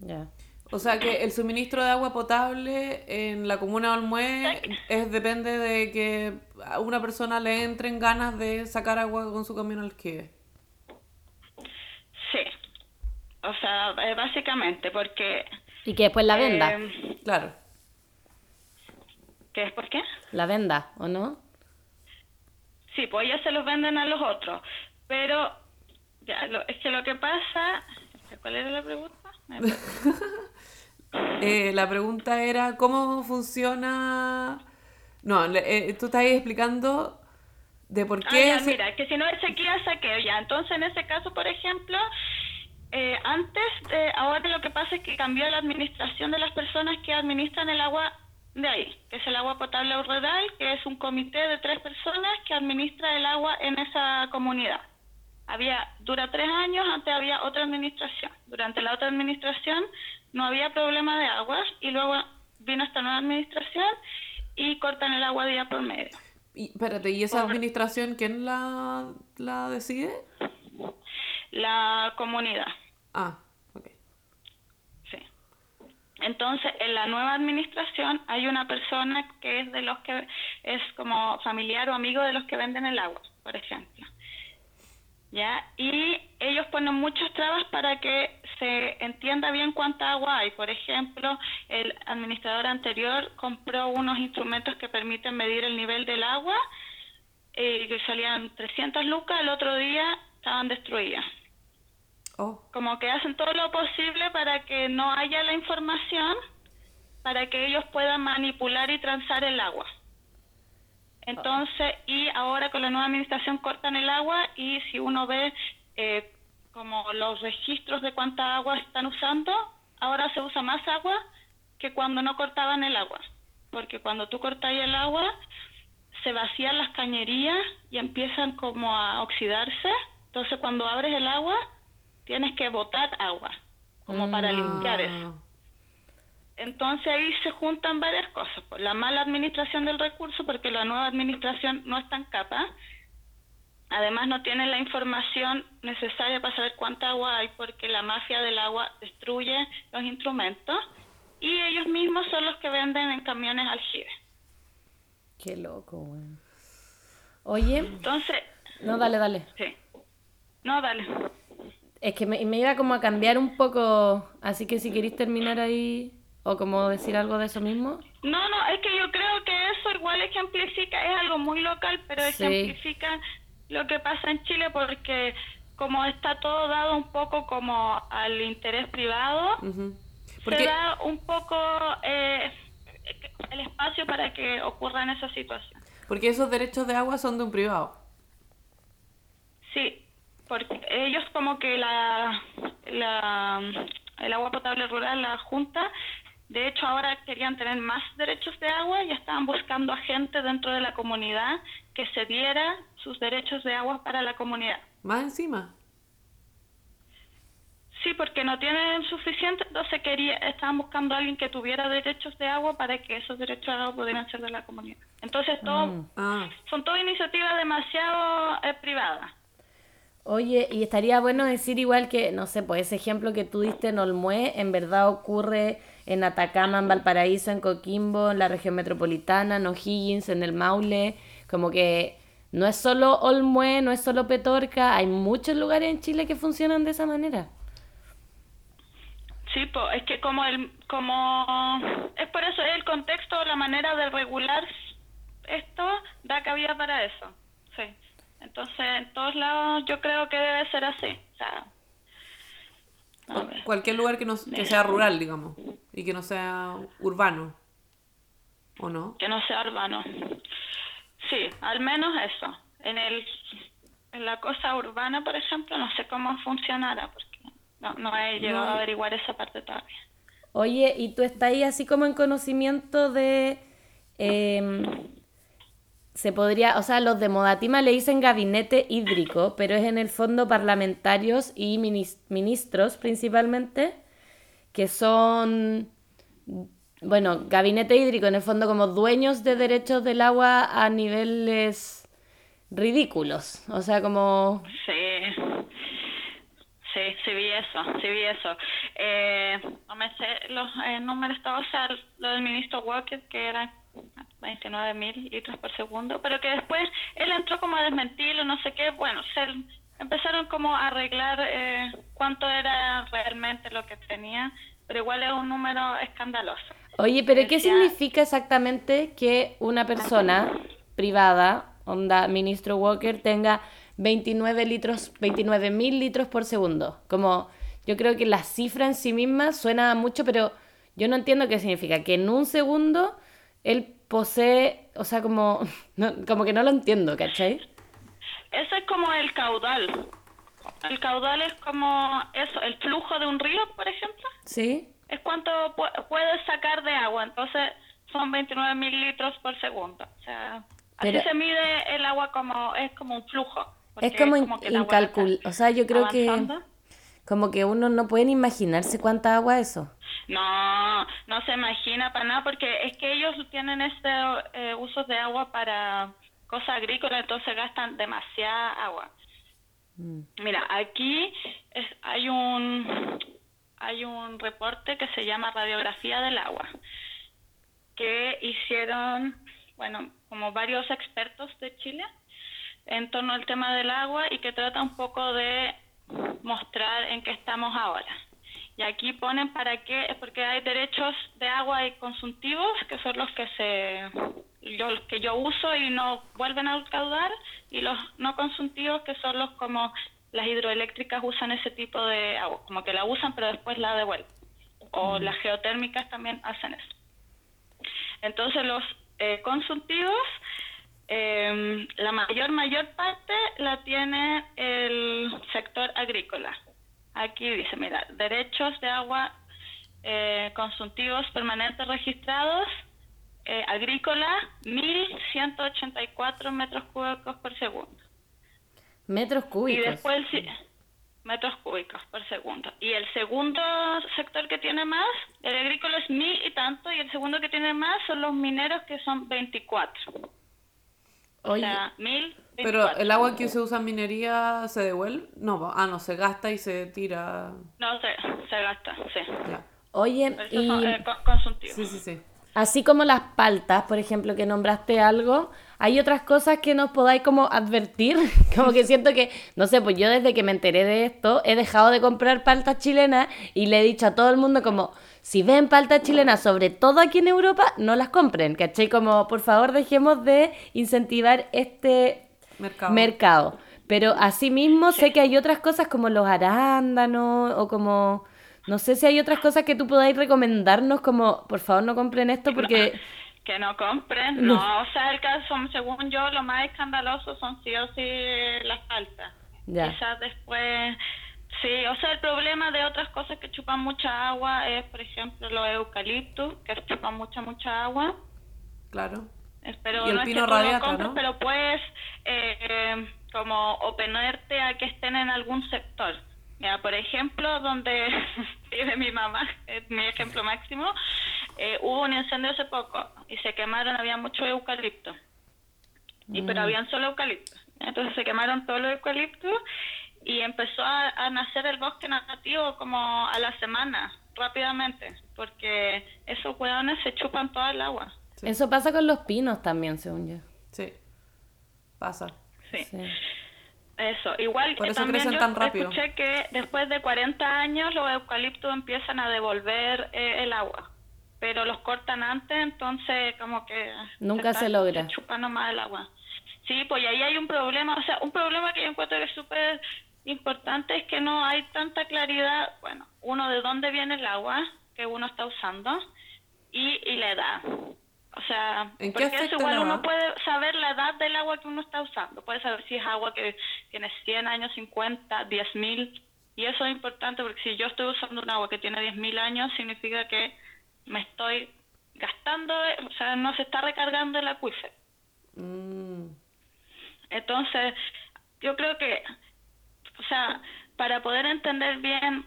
Ya. O sea que el suministro de agua potable en la comuna de Olmué es, depende de que a una persona le entren ganas de sacar agua con su camión al alquibe. Sí. O sea, eh, básicamente porque... Y que después la venda. eh, Claro. ¿Qué es por qué? La venda, ¿o no? Sí, pues ellos se los venden a los otros. Pero ya, lo- es que lo que pasa... ¿Cuál era la pregunta? Eh, la pregunta era cómo funciona... No, eh, tú estás ahí explicando de por Ah, qué... ya, se- mira, que si no es sequía, saqueo, ya. Entonces, en ese caso, por ejemplo, eh, antes, eh, ahora lo que pasa es que cambió la administración de las personas que administran el agua de ahí, que es el agua potable rural, que es un comité de tres personas que administra el agua en esa comunidad. Había, dura tres años, antes había otra administración. Durante la otra administración no había problema de aguas y luego vino esta nueva administración y cortan el agua día por medio. Y, espérate, ¿y esa administración quién la, la decide? La comunidad. Ah. Entonces, en la nueva administración hay una persona que es de los que es como familiar o amigo de los que venden el agua, por ejemplo. ¿Ya? Y ellos ponen muchas trabas para que se entienda bien cuánta agua hay. Por ejemplo, el administrador anterior compró unos instrumentos que permiten medir el nivel del agua eh, que salían 300 lucas, el otro día estaban destruidas Oh, como que hacen todo lo posible para que no haya la información, para que ellos puedan manipular y transar el agua. Entonces, y ahora con la nueva administración cortan el agua y si uno ve eh, como los registros de cuánta agua están usando, ahora se usa más agua que cuando no cortaban el agua. Porque cuando tú cortas el agua, se vacían las cañerías y empiezan como a oxidarse. Entonces, cuando abres el agua, tienes que botar agua, como para limpiar eso. Entonces ahí se juntan varias cosas. Pues, la mala administración del recurso, porque la nueva administración no es tan capaz. Además no tiene la información necesaria para saber cuánta agua hay, porque la mafia del agua destruye los instrumentos y ellos mismos son los que venden en camiones aljibe. Qué loco, weón. Oye, Entonces, no, dale, dale. sí. No, dale. Es que me, me iba como a cambiar un poco, así que si queréis terminar ahí, o como decir algo de eso mismo. No, no, es que yo creo que eso igual ejemplifica, es algo muy local, pero Sí. ejemplifica lo que pasa en Chile porque como está todo dado un poco como al interés privado, se Porque, da un poco eh, el espacio para que ocurran esas situaciones. porque esos derechos de agua son de un privado. Sí, porque ellos como que la, la el agua potable rural, la Junta, de hecho ahora querían tener más derechos de agua y estaban buscando a gente dentro de la comunidad que se diera sus derechos de agua para la comunidad. Más encima. Sí, porque no tienen suficiente, entonces quería, estaban buscando a alguien que tuviera derechos de agua para que esos derechos de agua pudieran ser de la comunidad. Entonces todo, Ah, son todas iniciativas demasiado eh, privadas. Oye, y estaría bueno decir igual que, no sé, pues ese ejemplo que tú diste en Olmué, en verdad ocurre en Atacama, en Valparaíso, en Coquimbo, en la región metropolitana, en O'Higgins, en el Maule, como que no es solo Olmué, no es solo Petorca, hay muchos lugares en Chile que funcionan de esa manera. Sí, po, es que como el como es por eso el contexto, la manera de regular esto da cabida para eso. Sí. Entonces, en todos lados yo creo que debe ser así. O sea, cualquier lugar que, no, que sea rural, digamos, y que no sea urbano. ¿O no? que no sea urbano. Sí, al menos eso. En el en la cosa urbana, por ejemplo, no sé cómo funcionará porque no, no he llegado a averiguar esa parte todavía. Oye, ¿y tú estás ahí así como en conocimiento de... em, se podría, o sea, los de Modatima le dicen gabinete hídrico, pero es en el fondo parlamentarios y minis- ministros principalmente, que son, bueno, gabinete hídrico en el fondo como dueños de derechos del agua a niveles ridículos, o sea, como... Sí, sí, sí vi eso, sí vi eso. Eh, no me sé los eh, números o sea, lo del ministro Walker, que era 29 mil litros por segundo, pero que después él entró como a desmentirlo, no sé qué, bueno, se empezaron como a arreglar eh, cuánto era realmente lo que tenía, pero igual es un número escandaloso. Oye, pero ¿qué significa exactamente que una persona privada, onda ministro Walker, tenga 29 litros, 29 mil litros por segundo? Como, yo creo que la cifra en sí misma suena mucho, pero yo no entiendo qué significa. Que en un segundo él posee, o sea, como, no- como que no lo entiendo, ¿cachai? Eso es como el caudal. El caudal es como eso, el flujo de un río, por ejemplo. ¿Sí? es cuánto pu- puedes sacar de agua. Entonces son 29 mil litros por segundo. O sea, Pero- así se mide el agua como es como un flujo. Es como, in- que el agua incalcul... está O sea, yo creo que avanzando. Como que uno no puede ni imaginarse cuánta agua es eso. No, no se imagina para nada porque es que ellos tienen este eh, usos de agua para cosas agrícolas, entonces gastan demasiada agua. Mira, aquí es- hay un hay un reporte que se llama Radiografía del agua que hicieron, bueno, como varios expertos de Chile en torno al tema del agua y que trata un poco de mostrar en qué estamos ahora. Y aquí ponen para qué, porque hay derechos de agua y consultivos, que son los que se yo, los que yo uso y no vuelven a caudar, y los no consultivos, que son los como las hidroeléctricas usan ese tipo de agua, como que la usan pero después la devuelven. O las geotérmicas también hacen eso. Entonces los eh, consultivos, eh, la mayor, mayor parte la tiene el agrícola. Aquí dice, mira, derechos de agua eh, consultivos permanentes registrados, eh, agrícola, 1.184 metros cúbicos por segundo. Metros Y cúbicos. después sí, metros cúbicos por segundo. Y el segundo sector que tiene más, el agrícola es mil y tanto, y el segundo que tiene más son los mineros que son 24. O Oye, sea, mil. Pero el agua que se usa en minería se devuelve. No, va- ah, no, se gasta y se tira. No, se, se gasta, sí. Ya. oye, y... son eh. Sí, sí, sí. Así como las paltas, por ejemplo, que nombraste algo, hay otras cosas que nos podáis como advertir, como que siento que, no sé, pues yo desde que me enteré de esto he dejado de comprar paltas chilenas y le he dicho a todo el mundo como, si ven paltas chilenas, sobre todo aquí en Europa, no las compren, ¿cachai? Como, por favor, dejemos de incentivar este Mercado. mercado. Pero asimismo sé que hay otras cosas como los arándanos o como... No sé si hay otras cosas que tú podáis recomendarnos como, por favor, no compren esto porque... Que no compren, no, o sea, el caso, según yo, lo más escandaloso son sí o sí las faltas. Ya. Quizás después, sí, o sea, el problema de otras cosas que chupan mucha agua es, por ejemplo, los eucaliptus, que chupan mucha, mucha agua. Claro. Y el no pino es que radiata, compres, ¿no? pero puedes eh, como oponerte a que estén en algún sector. Mira, por ejemplo, donde vive mi mamá, es mi ejemplo máximo, eh, hubo un incendio hace poco y se quemaron, había mucho eucalipto. Y, Mm. Pero habían solo eucaliptos. Entonces se quemaron todos los eucaliptos y empezó a, a nacer el bosque nativo como a la semana, rápidamente, porque esos hueones se chupan toda el agua. Eso pasa con los pinos también, según yo. Sí. Pasa. Sí. Sí. Eso, igual Por eh, eso también crecen yo tan rápido. escuché que después de 40 años los eucaliptos empiezan a devolver eh, el agua, pero los cortan antes, entonces como que... Nunca está- se logra. Se chupa nomás el agua. Sí, pues ahí hay un problema, o sea, un problema que yo encuentro que es súper importante es que no hay tanta claridad, bueno, uno de dónde viene el agua que uno está usando y, y la edad. O sea, ¿En qué porque eso igual uno puede saber la edad del agua que uno está usando. Puede saber si es agua que tiene 100 años, 50, 10 mil. Y eso es importante porque si yo estoy usando un agua que tiene 10 mil años, significa que me estoy gastando, o sea, no se está recargando el acuífero. Mm, Entonces, yo creo que, o sea, para poder entender bien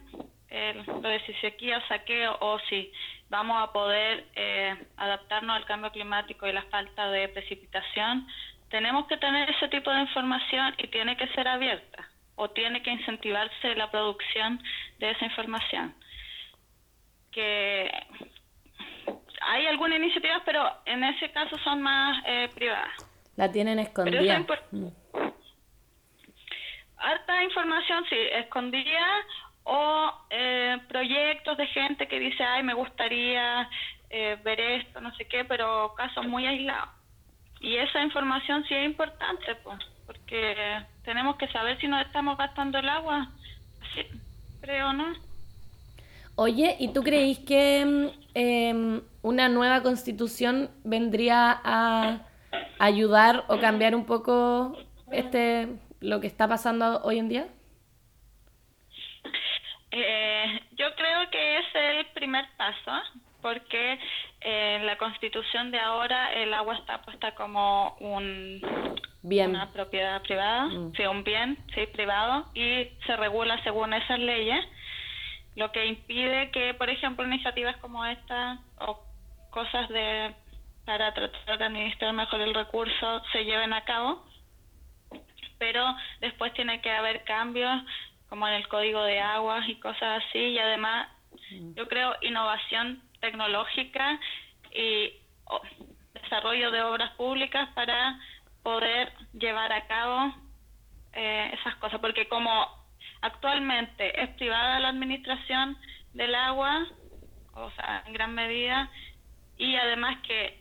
eh, lo de si sequía o saqueo o si vamos a poder eh, adaptarnos al cambio climático y la falta de precipitación, tenemos que tener ese tipo de información y tiene que ser abierta o tiene que incentivarse la producción de esa información. que hay algunas iniciativas, pero en ese caso son más eh, privadas. La tienen Pero escondida. eso es impor- harta información, sí, escondida o eh, proyectos de gente que dice, ay, me gustaría eh, ver esto, no sé qué, pero casos muy aislados. Y esa información sí es importante, pues, porque tenemos que saber si nos estamos gastando el agua. Creo, ¿no? Oye, ¿y tú creís que em, una nueva constitución vendría a ayudar o cambiar un poco este lo que está pasando hoy en día? Eh, yo creo que es el primer paso, porque eh, en la constitución de ahora el agua está puesta como un Bien. una propiedad privada, sí, un bien, sí, privado, y se regula según esas leyes, lo que impide que, por ejemplo, iniciativas como esta o cosas de para tratar de administrar mejor el recurso se lleven a cabo, pero después tiene que haber cambios como en el código de aguas y cosas así, y además yo creo innovación tecnológica y desarrollo de obras públicas para poder llevar a cabo eh, esas cosas, porque como actualmente es privada la administración del agua, o sea, en gran medida, y además que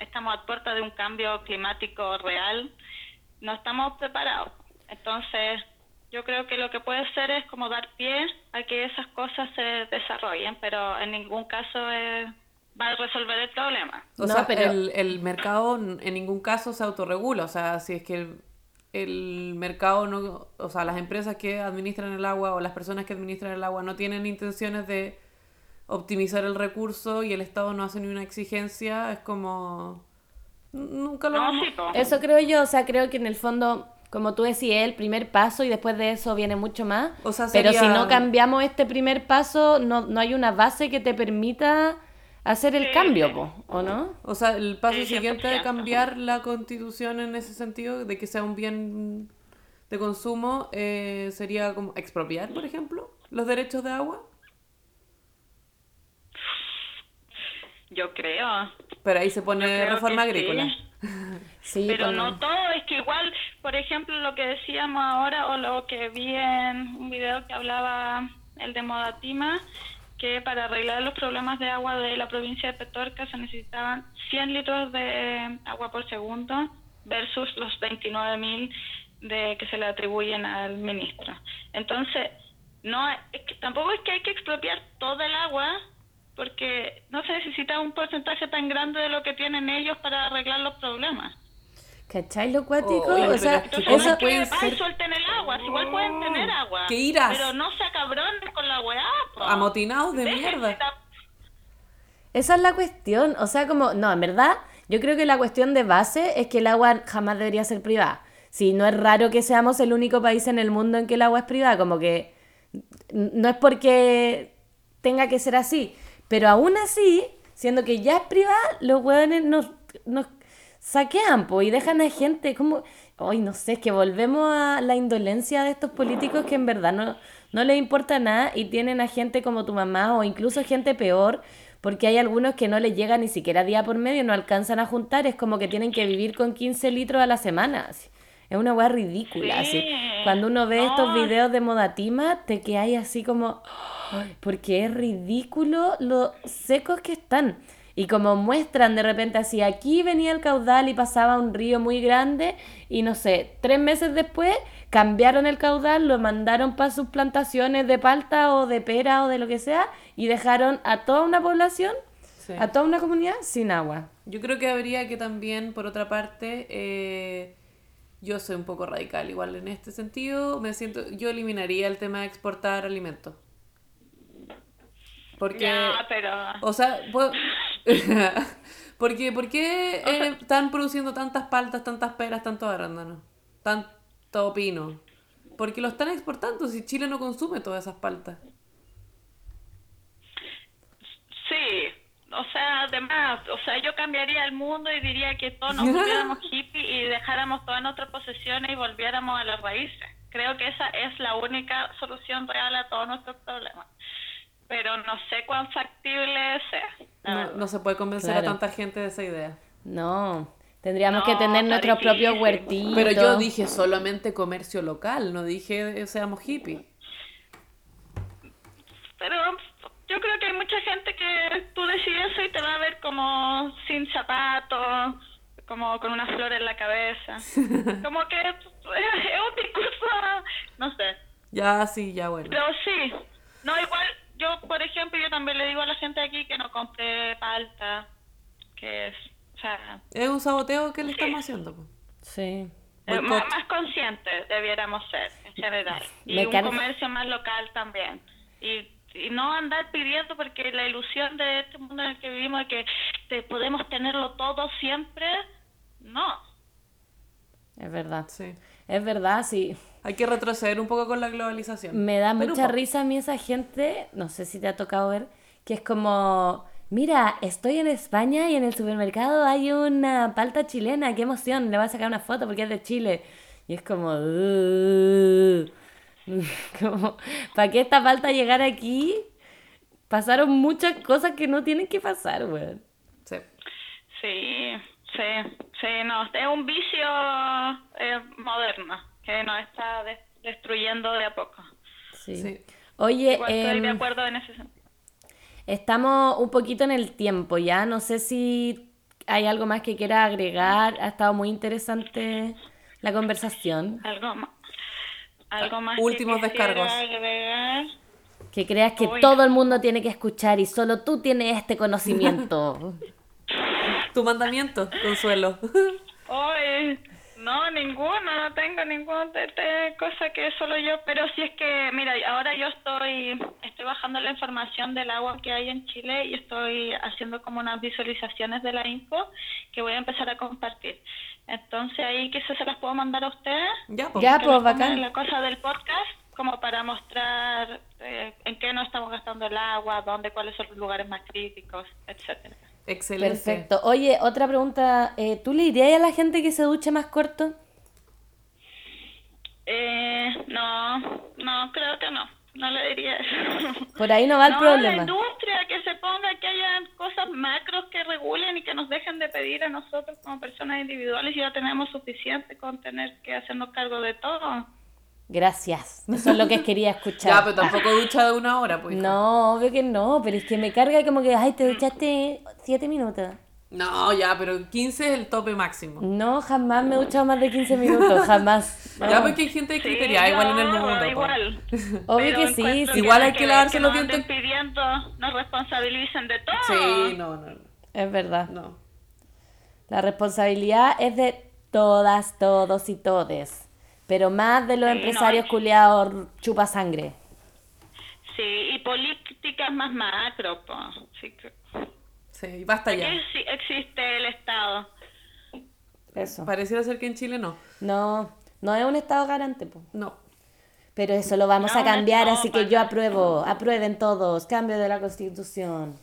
estamos a puerta de un cambio climático real, no estamos preparados. Entonces, yo creo que lo que puede ser es como dar pie a que esas cosas se desarrollen, pero en ningún caso es- va a resolver el problema. O No, sea, pero- el, el mercado en ningún caso se autorregula. O sea, si es que el, el mercado no. O sea, las empresas que administran el agua o las personas que administran el agua no tienen intenciones de optimizar el recurso y el Estado no hace ni una exigencia, es como. Nunca lo No, vamos- sí, po. Eso creo yo, o sea, creo que en el fondo, como tú decías, es el primer paso y después de eso viene mucho más. O sea, Pero si no cambiamos este primer paso, no, no hay una base que te permita hacer el Sí, cambio, sí. po, ¿o no? O sea, el paso Sí, siguiente de 100%. cambiar la constitución en ese sentido, de que sea un bien de consumo, eh, sería como expropiar, por ejemplo, los derechos de agua. Yo creo. Pero ahí se pone reforma que agrícola. sí. Sí, Pero pues, no todo, es que igual, por ejemplo, lo que decíamos ahora o lo que vi en un video que hablaba el de Modatima, que para arreglar los problemas de agua de la provincia de Petorca se necesitaban 100 litros de agua por segundo versus los 29.000 de que se le atribuyen al ministro. Entonces, no es que tampoco es que hay que expropiar todo el agua porque no se necesita un porcentaje tan grande de lo que tienen ellos para arreglar los problemas. ¿Cachai lo cuático? Oye, o sea, Entonces, no eso... pueden ay, ser- suelten el agua, si igual pueden tener agua. ¡Qué iras! Pero no se cabrones con la weá, po. Amotinados de Déjense mierda. ta- Esa es la cuestión, o sea, como, no, en verdad, yo creo que la cuestión de base es que el agua jamás debería ser privada. Si no es raro que seamos el único país en el mundo en que el agua es privada, como que no es porque tenga que ser así, pero aún así, siendo que ya es privada, los hueones nos, nos saquean po, y dejan a gente como, hoy no sé, es que volvemos a la indolencia de estos políticos que en verdad no, no les importa nada y tienen a gente como tu mamá o incluso gente peor, porque hay algunos que no les llega ni siquiera día por medio, no alcanzan a juntar, es como que tienen que vivir con 15 litros a la semana. así. Es una weá ridícula, Sí. así. Cuando uno ve estos videos de Modatima, te quedas así como... Porque es ridículo lo secos que están. Y como muestran de repente así, aquí venía el caudal y pasaba un río muy grande y no sé, tres meses después cambiaron el caudal, lo mandaron para sus plantaciones de palta o de pera o de lo que sea y dejaron a toda una población, Sí. a toda una comunidad sin agua. Yo creo que habría que también, por otra parte, eh, yo soy un poco radical igual en este sentido, me siento, yo eliminaría el tema de exportar alimentos. Porque, pero... o sea, pues- porque, ¿por qué eh, están produciendo tantas paltas, tantas peras, tantos arándanos, tanto pino? Porque lo están exportando, si Chile no consume todas esas paltas. Sí, o sea, además, o sea, yo cambiaría el mundo y diría que todos nos volviéramos hippies y dejáramos todas nuestras posesiones y volviéramos a las raíces. Creo que esa es la única solución real a todos nuestros problemas. Pero no sé cuán factible sea. No, no se puede convencer Claro. a tanta gente de esa idea. No, tendríamos No, que tener nuestros propios huertitos. Pero yo dije solamente comercio local, no dije eh, seamos hippies. Pero yo creo que hay mucha gente que tú decides eso y te va a ver como sin zapatos, como con una flor en la cabeza. Como que es un discurso, no sé. Ya, sí, ya bueno. Pero sí, no, igual, yo, por ejemplo, yo también le digo a la gente aquí que no compre palta, que es, o sea, Es un saboteo que le estamos haciendo. po. Sí. eh, más, más conscientes debiéramos ser, en general. Y Me un comercio más local también. Y, y no andar pidiendo, porque la ilusión de este mundo en el que vivimos, de que te podemos tenerlo todo siempre, no. Es verdad. Sí. Es verdad, sí. Hay que retroceder un poco con la globalización. Me da Pero mucha risa a mí esa gente, no sé si te ha tocado ver, que es como, mira, estoy en España y en el supermercado hay una palta chilena, qué emoción, le voy a sacar una foto porque es de Chile. Y es como, para que esta palta llegara aquí, pasaron muchas cosas que no tienen que pasar, weón. Sí. Sí, sí, sí, no, es un vicio eh, moderno que nos está de- destruyendo de a poco. Sí. Sí. Oye, Igual estoy de em, acuerdo en ese sentido. Estamos un poquito en el tiempo ya, no sé si hay algo más que quiera agregar, ha estado muy interesante la conversación, Algo más. Algo más Últimos que descargos. agregar. que creas que Uy. todo el mundo tiene que escuchar y solo tú tienes este conocimiento. Tu mandamiento, Consuelo. Hoy, no, ninguno, no tengo ninguna de, de cosa que solo yo, pero si es que, mira, ahora yo estoy, estoy bajando la información del agua que hay en Chile y estoy haciendo como unas visualizaciones de la info que voy a empezar a compartir. Entonces ahí quizás se las puedo mandar a ustedes. Ya, po. Ya, pues bacán. la cosa del podcast como para mostrar eh, en qué no estamos gastando el agua, dónde, cuáles son los lugares más críticos, etcétera. Excelente. Perfecto. Oye, otra pregunta, eh, ¿tú le dirías a la gente que se duche más corto? Eh, no, no, creo que no, no le diría eso. Por ahí no va el no, problema. la industria, que se ponga, que haya cosas macros que regulen y que nos dejen de pedir a nosotros como personas individuales y ya tenemos suficiente con tener que hacernos cargo de todo. Gracias. Eso es lo que quería escuchar. Ya, pero tampoco ducha de una hora, pues. No, obvio que no, pero es que me carga como que, ay, te duchaste siete minutos. No, ya, pero 15 es el tope máximo. No, jamás me he duchado más de 15 minutos, jamás. No. Ya, porque hay gente criteria Sí, igual en el no, mundo. po. Igual. Obvio Pero que sí. Igual hay que ver lavarse los dientes. pidiendo, nos responsabilicen de todo. Sí, no, no, Es verdad. no. La responsabilidad es de todas, todos y todes. Pero más de los Sí, no, empresarios culiados chupa sangre. Sí, y políticas más macro, po. Sí, que- Sí, basta ya. ¿Qué sí existe el Estado? Eso. Pareciera ser que en Chile no. No, no es un estado garante, po. No. Pero eso lo vamos No, a cambiar, no, así que yo apruebo. Aprueben todos. Cambio de la constitución.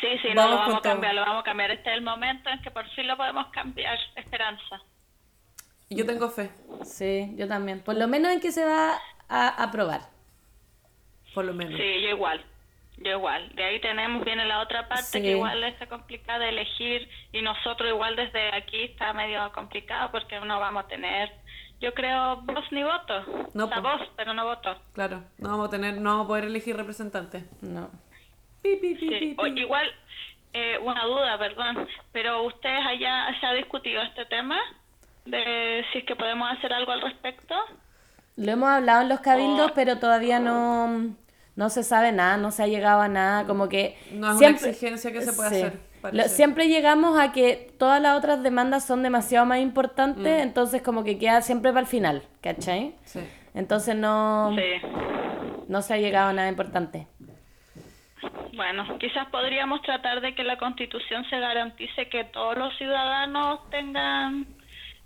Sí, sí, no Vamos lo vamos a todo. cambiar, lo vamos a cambiar. Este es el momento en que por fin lo podemos cambiar. Esperanza. Yo tengo fe, Sí, yo también. Por lo menos en que se va a aprobar. por lo menos. Sí, yo igual. Yo igual. De ahí tenemos, viene la otra parte Sí. que igual está complicada de elegir y nosotros igual desde aquí está medio complicado porque no vamos a tener, yo creo, voz ni voto. No, o sea, pues. voz, pero no voto. Claro, no vamos a tener, no vamos a poder elegir representantes. No. Pi, pi, pi, Sí. pi, O- igual, eh, una duda, perdón, pero ustedes allá se ha discutido este tema de si es que podemos hacer algo al respecto. Lo hemos hablado en los cabildos, Oh. pero todavía no, no se sabe nada, no se ha llegado a nada, como que... No es una exigencia que se pueda hacer, Lo- parece. siempre llegamos a que todas las otras demandas son demasiado más importantes, Mm. entonces como que queda siempre para el final, ¿cachai? Sí. Entonces no, Sí. no se ha llegado a nada importante. Bueno, quizás podríamos tratar de que la Constitución se garantice que todos los ciudadanos tengan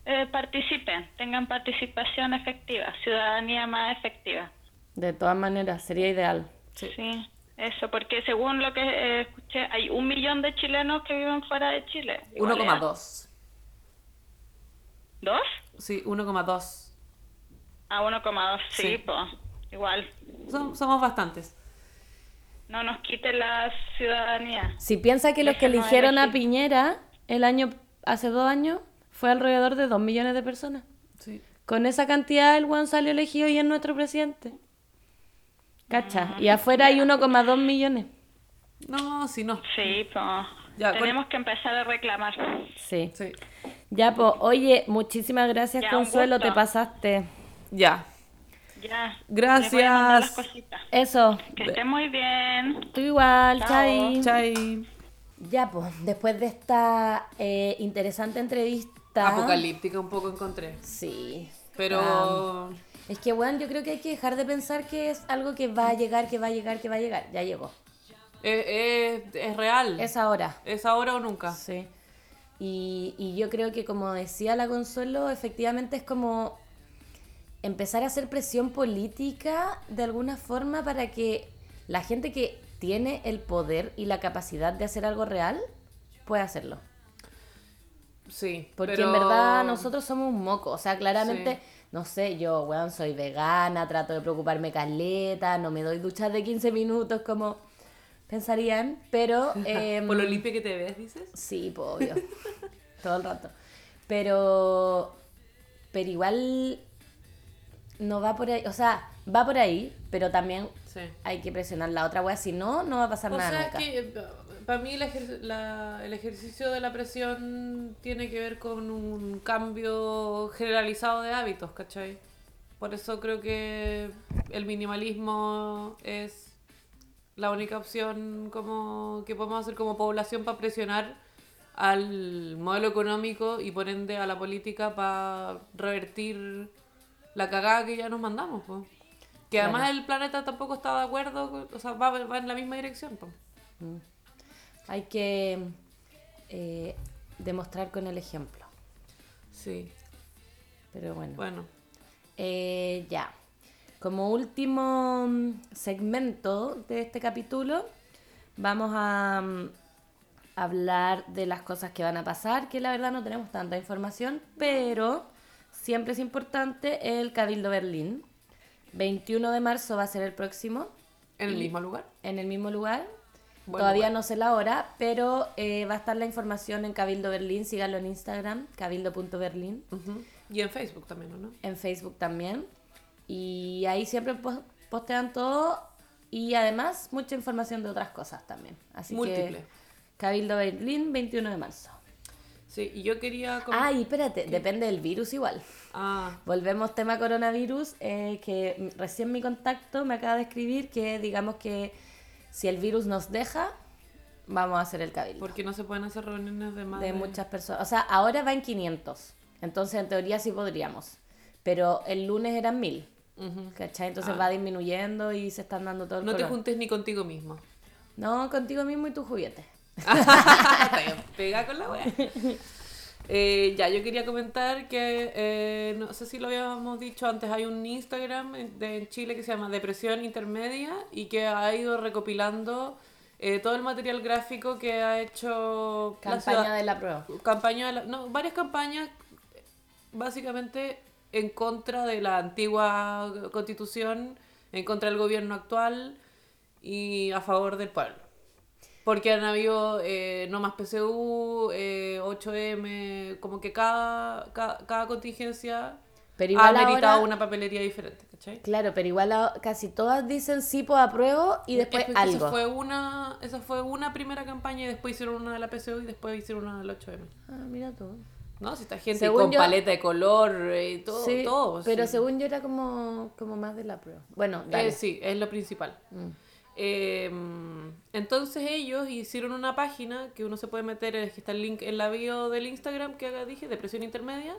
eh, participen, tengan participación efectiva, ciudadanía más efectiva. De todas maneras, sería ideal. Sí. Sí, eso, porque según lo que eh, escuché, hay un millón de chilenos que viven fuera de Chile. Igual es- 1,2. ¿Dos? Sí, 1,2. A 1,2, sí, Sí. pues, igual. Som- somos bastantes. no nos quite la ciudadanía. Si piensa que los que eligieron a. Piñera el año hace dos años fue alrededor de dos millones de personas. Sí. Con esa cantidad el weón salió elegido y es nuestro presidente. ¿Cacha? Y afuera hay 1,2 millones. No, si no. Sí, pues Ya, tenemos que empezar a reclamar. Sí. Sí. Ya, pues, oye, muchísimas gracias, Ya, Consuelo, te pasaste. Ya. Ya. Gracias. les voy a mandar las cositas. Eso. Que esté muy bien. Tú igual, Chao. Chai. Chai. Ya, pues, después de esta eh, interesante entrevista. Apocalíptica un poco encontré. Sí. Pero es que, bueno, yo creo que hay que dejar de pensar que es algo que va a llegar, que va a llegar, que va a llegar. Ya llegó. es, es- es real. Es ahora. Es ahora o nunca. Sí. Y, y yo creo que, como decía la Consuelo, efectivamente es como empezar a hacer presión política de alguna forma para que la gente que tiene el poder y la capacidad de hacer algo real pueda hacerlo. Sí. Porque pero- en verdad nosotros somos un moco. O sea, claramente, Sí. no sé, yo, weón, soy vegana, trato de preocuparme caleta, no me doy duchas de 15 minutos como pensarían, pero... em, Por lo limpia que te ves, dices. Sí, pues obvio. Todo el rato. Pero. Pero igual. No va por ahí. O sea, va por ahí, pero también Sí. hay que presionar la otra wea. Si no, no va a pasar O nada sea, nunca. que para mí el, ejer- la- el ejercicio de la presión tiene que ver con un cambio generalizado de hábitos, ¿cachai? Por eso creo que el minimalismo es la única opción como que podemos hacer como población para presionar al modelo económico y por ende a la política para revertir la cagada que ya nos mandamos. po. Que además el planeta tampoco está de acuerdo, o sea, va, va en la misma dirección. po. Hay que eh, demostrar con el ejemplo. Sí, Pero bueno. bueno. Eh, ya. Como último mm, segmento de este capítulo, vamos a mm, hablar de las cosas que van a pasar, que la verdad no tenemos tanta información, pero siempre es importante el Cabildo Berlín. 21 de marzo va a ser el próximo, En el mismo lugar. en el mismo lugar. Todavía no sé la hora, pero eh, va a estar la información en Cabildo Berlín. Síganlo en Instagram, cabildo.berlín Ujú. Y en Facebook también, ¿o ¿no? en Facebook también. Y ahí siempre pos- postean todo y además mucha información de otras cosas también. Así Múltiple. que Cabildo Berlín, 21 de marzo. Sí, y yo quería... com- Ay, espérate, depende del virus igual. Ah, Volvemos tema coronavirus, eh, que recién mi contacto me acaba de escribir que digamos que si el virus nos deja, vamos a hacer el cabildo. porque no se pueden hacer reuniones de más de muchas personas. O sea, ahora va en 500. Entonces, en teoría sí podríamos. Pero el lunes eran 1000. Ujú. ¿Cachai? Entonces va disminuyendo y se están dando todo el Ah. No te corona. juntes ni contigo mismo. No, contigo mismo y tu juguete. Pega con la wea. Eh, ya, yo quería comentar que, eh, no sé si lo habíamos dicho antes, hay un Instagram en- de en Chile que se llama Depresión Intermedia y que ha ido recopilando eh, todo el material gráfico que ha hecho la Campaña ciudad- de la prueba. campaña de la- no, varias campañas básicamente en contra de la antigua constitución, en contra del gobierno actual y a favor del pueblo. Porque han habido eh, no más PSU, eh, 8M, como que cada, cada, cada contingencia Pero ha igual meritado ahora- una papelería diferente, ¿cachai? Claro, pero igual a- casi todas dicen sí, pues apruebo y después Es que Esa algo. fue, una, esa fue una primera campaña y después hicieron una de la PSU y después hicieron una del 8M. Ah, mira tú. No, si esta gente Según con yo- paleta de color y todo, sí, todo. pero sí. según yo era como, como más de la prueba. Bueno, dale. Eh, sí, es lo principal. Mm. Eh, entonces ellos hicieron una página que uno se puede meter, es que está el link en la bio del Instagram que dije, Depresión Intermedia,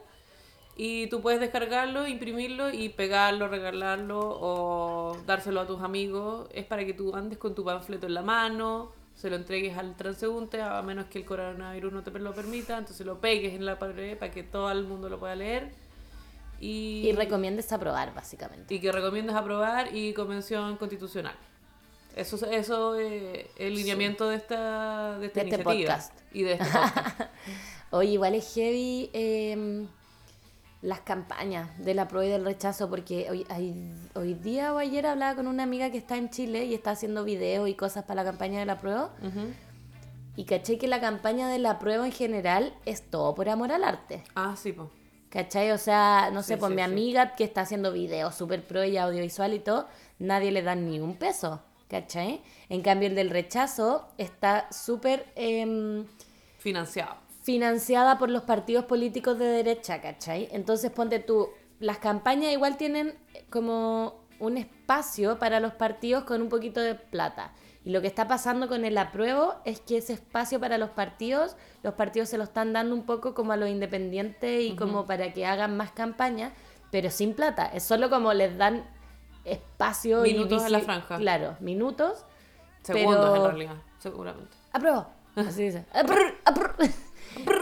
y tú puedes descargarlo, imprimirlo y pegarlo, regalarlo o dárselo a tus amigos. Es para que tú andes con tu panfleto en la mano, se lo entregues al transeúnte, a menos que el coronavirus no te lo permita, entonces lo pegues en la pared para que todo el mundo lo pueda leer. Y, Y recomiendas aprobar, básicamente. y que recomiendas aprobar y convención constitucional. Eso, eso es el lineamiento de esta, de esta De este iniciativa. podcast. Y de este podcast. Oye, igual es heavy. eh, las campañas de la prueba y del rechazo, porque hoy, hay- hoy día o ayer hablaba con una amiga que está en Chile y está haciendo videos y cosas para la campaña de la prueba. Y caché que la campaña de la prueba en general es todo por amor al arte. Ah, sí, pues. ¿Cachai? O sea, no sé, sí, mi amiga que está haciendo videos súper pro y audiovisual y todo, nadie le da ni un peso, ¿cachai? En cambio, el del rechazo está súper em, Financiado. financiada por los partidos políticos de derecha, ¿cachai? Entonces, ponte tú, las campañas igual tienen como un espacio para los partidos con un poquito de plata. Y lo que está pasando con el apruebo es que ese espacio para los partidos, los partidos se lo están dando un poco como a los independientes y como para que hagan más campañas, pero sin plata. Es solo como les dan espacio y Minutos en la franja. Claro, minutos. Segundos, pero- en realidad, seguramente. apruebo. Así dice. Aprr, aprr.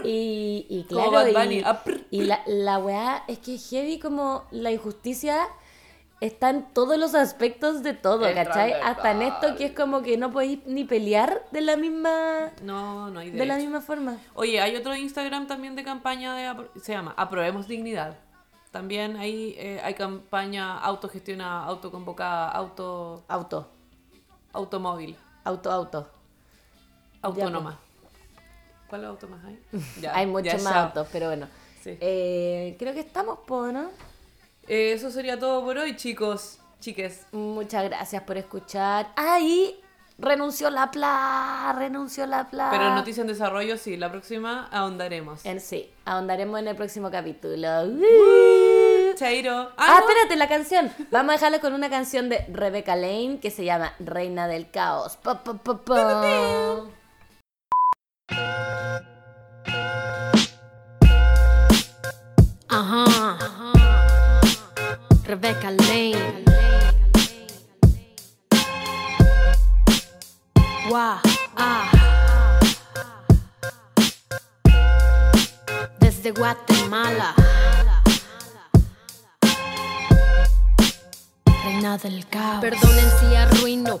Y, claro, y, la, la weá es que heavy como la injusticia está en todos los aspectos de todo, Es ¿cachai? transversal. Hasta en esto que es como que no podéis ni pelear de la misma No, no hay de la misma forma. Oye, hay otro Instagram también de campaña de se llama Aprobemos Dignidad. También ahí eh, hay campaña autogestionada, autoconvocada, auto Auto, automóvil, auto, auto. autónoma. ¿Cuál auto más hay? Ya, Hay muchos más autos, pero bueno. Sí. Eh, creo que estamos, po, ¿no? Eh, eso sería todo por hoy, chicos, chiques. Muchas gracias por escuchar. ¡Ay! Renunció la pla, renunció la pla. Pero en Noticia en Desarrollo, sí, la próxima ahondaremos. En sí, ahondaremos en el próximo capítulo. Chairo. Ah, no. espérate, la canción. Vamos a dejarla con una canción de Rebecca Lane que se llama Reina del Caos. Pa, pa, pa, pa. Ajá. Rebecca Lane. Wow. Ah. Desde Guatemala. Reina del caos. Perdonen si arruino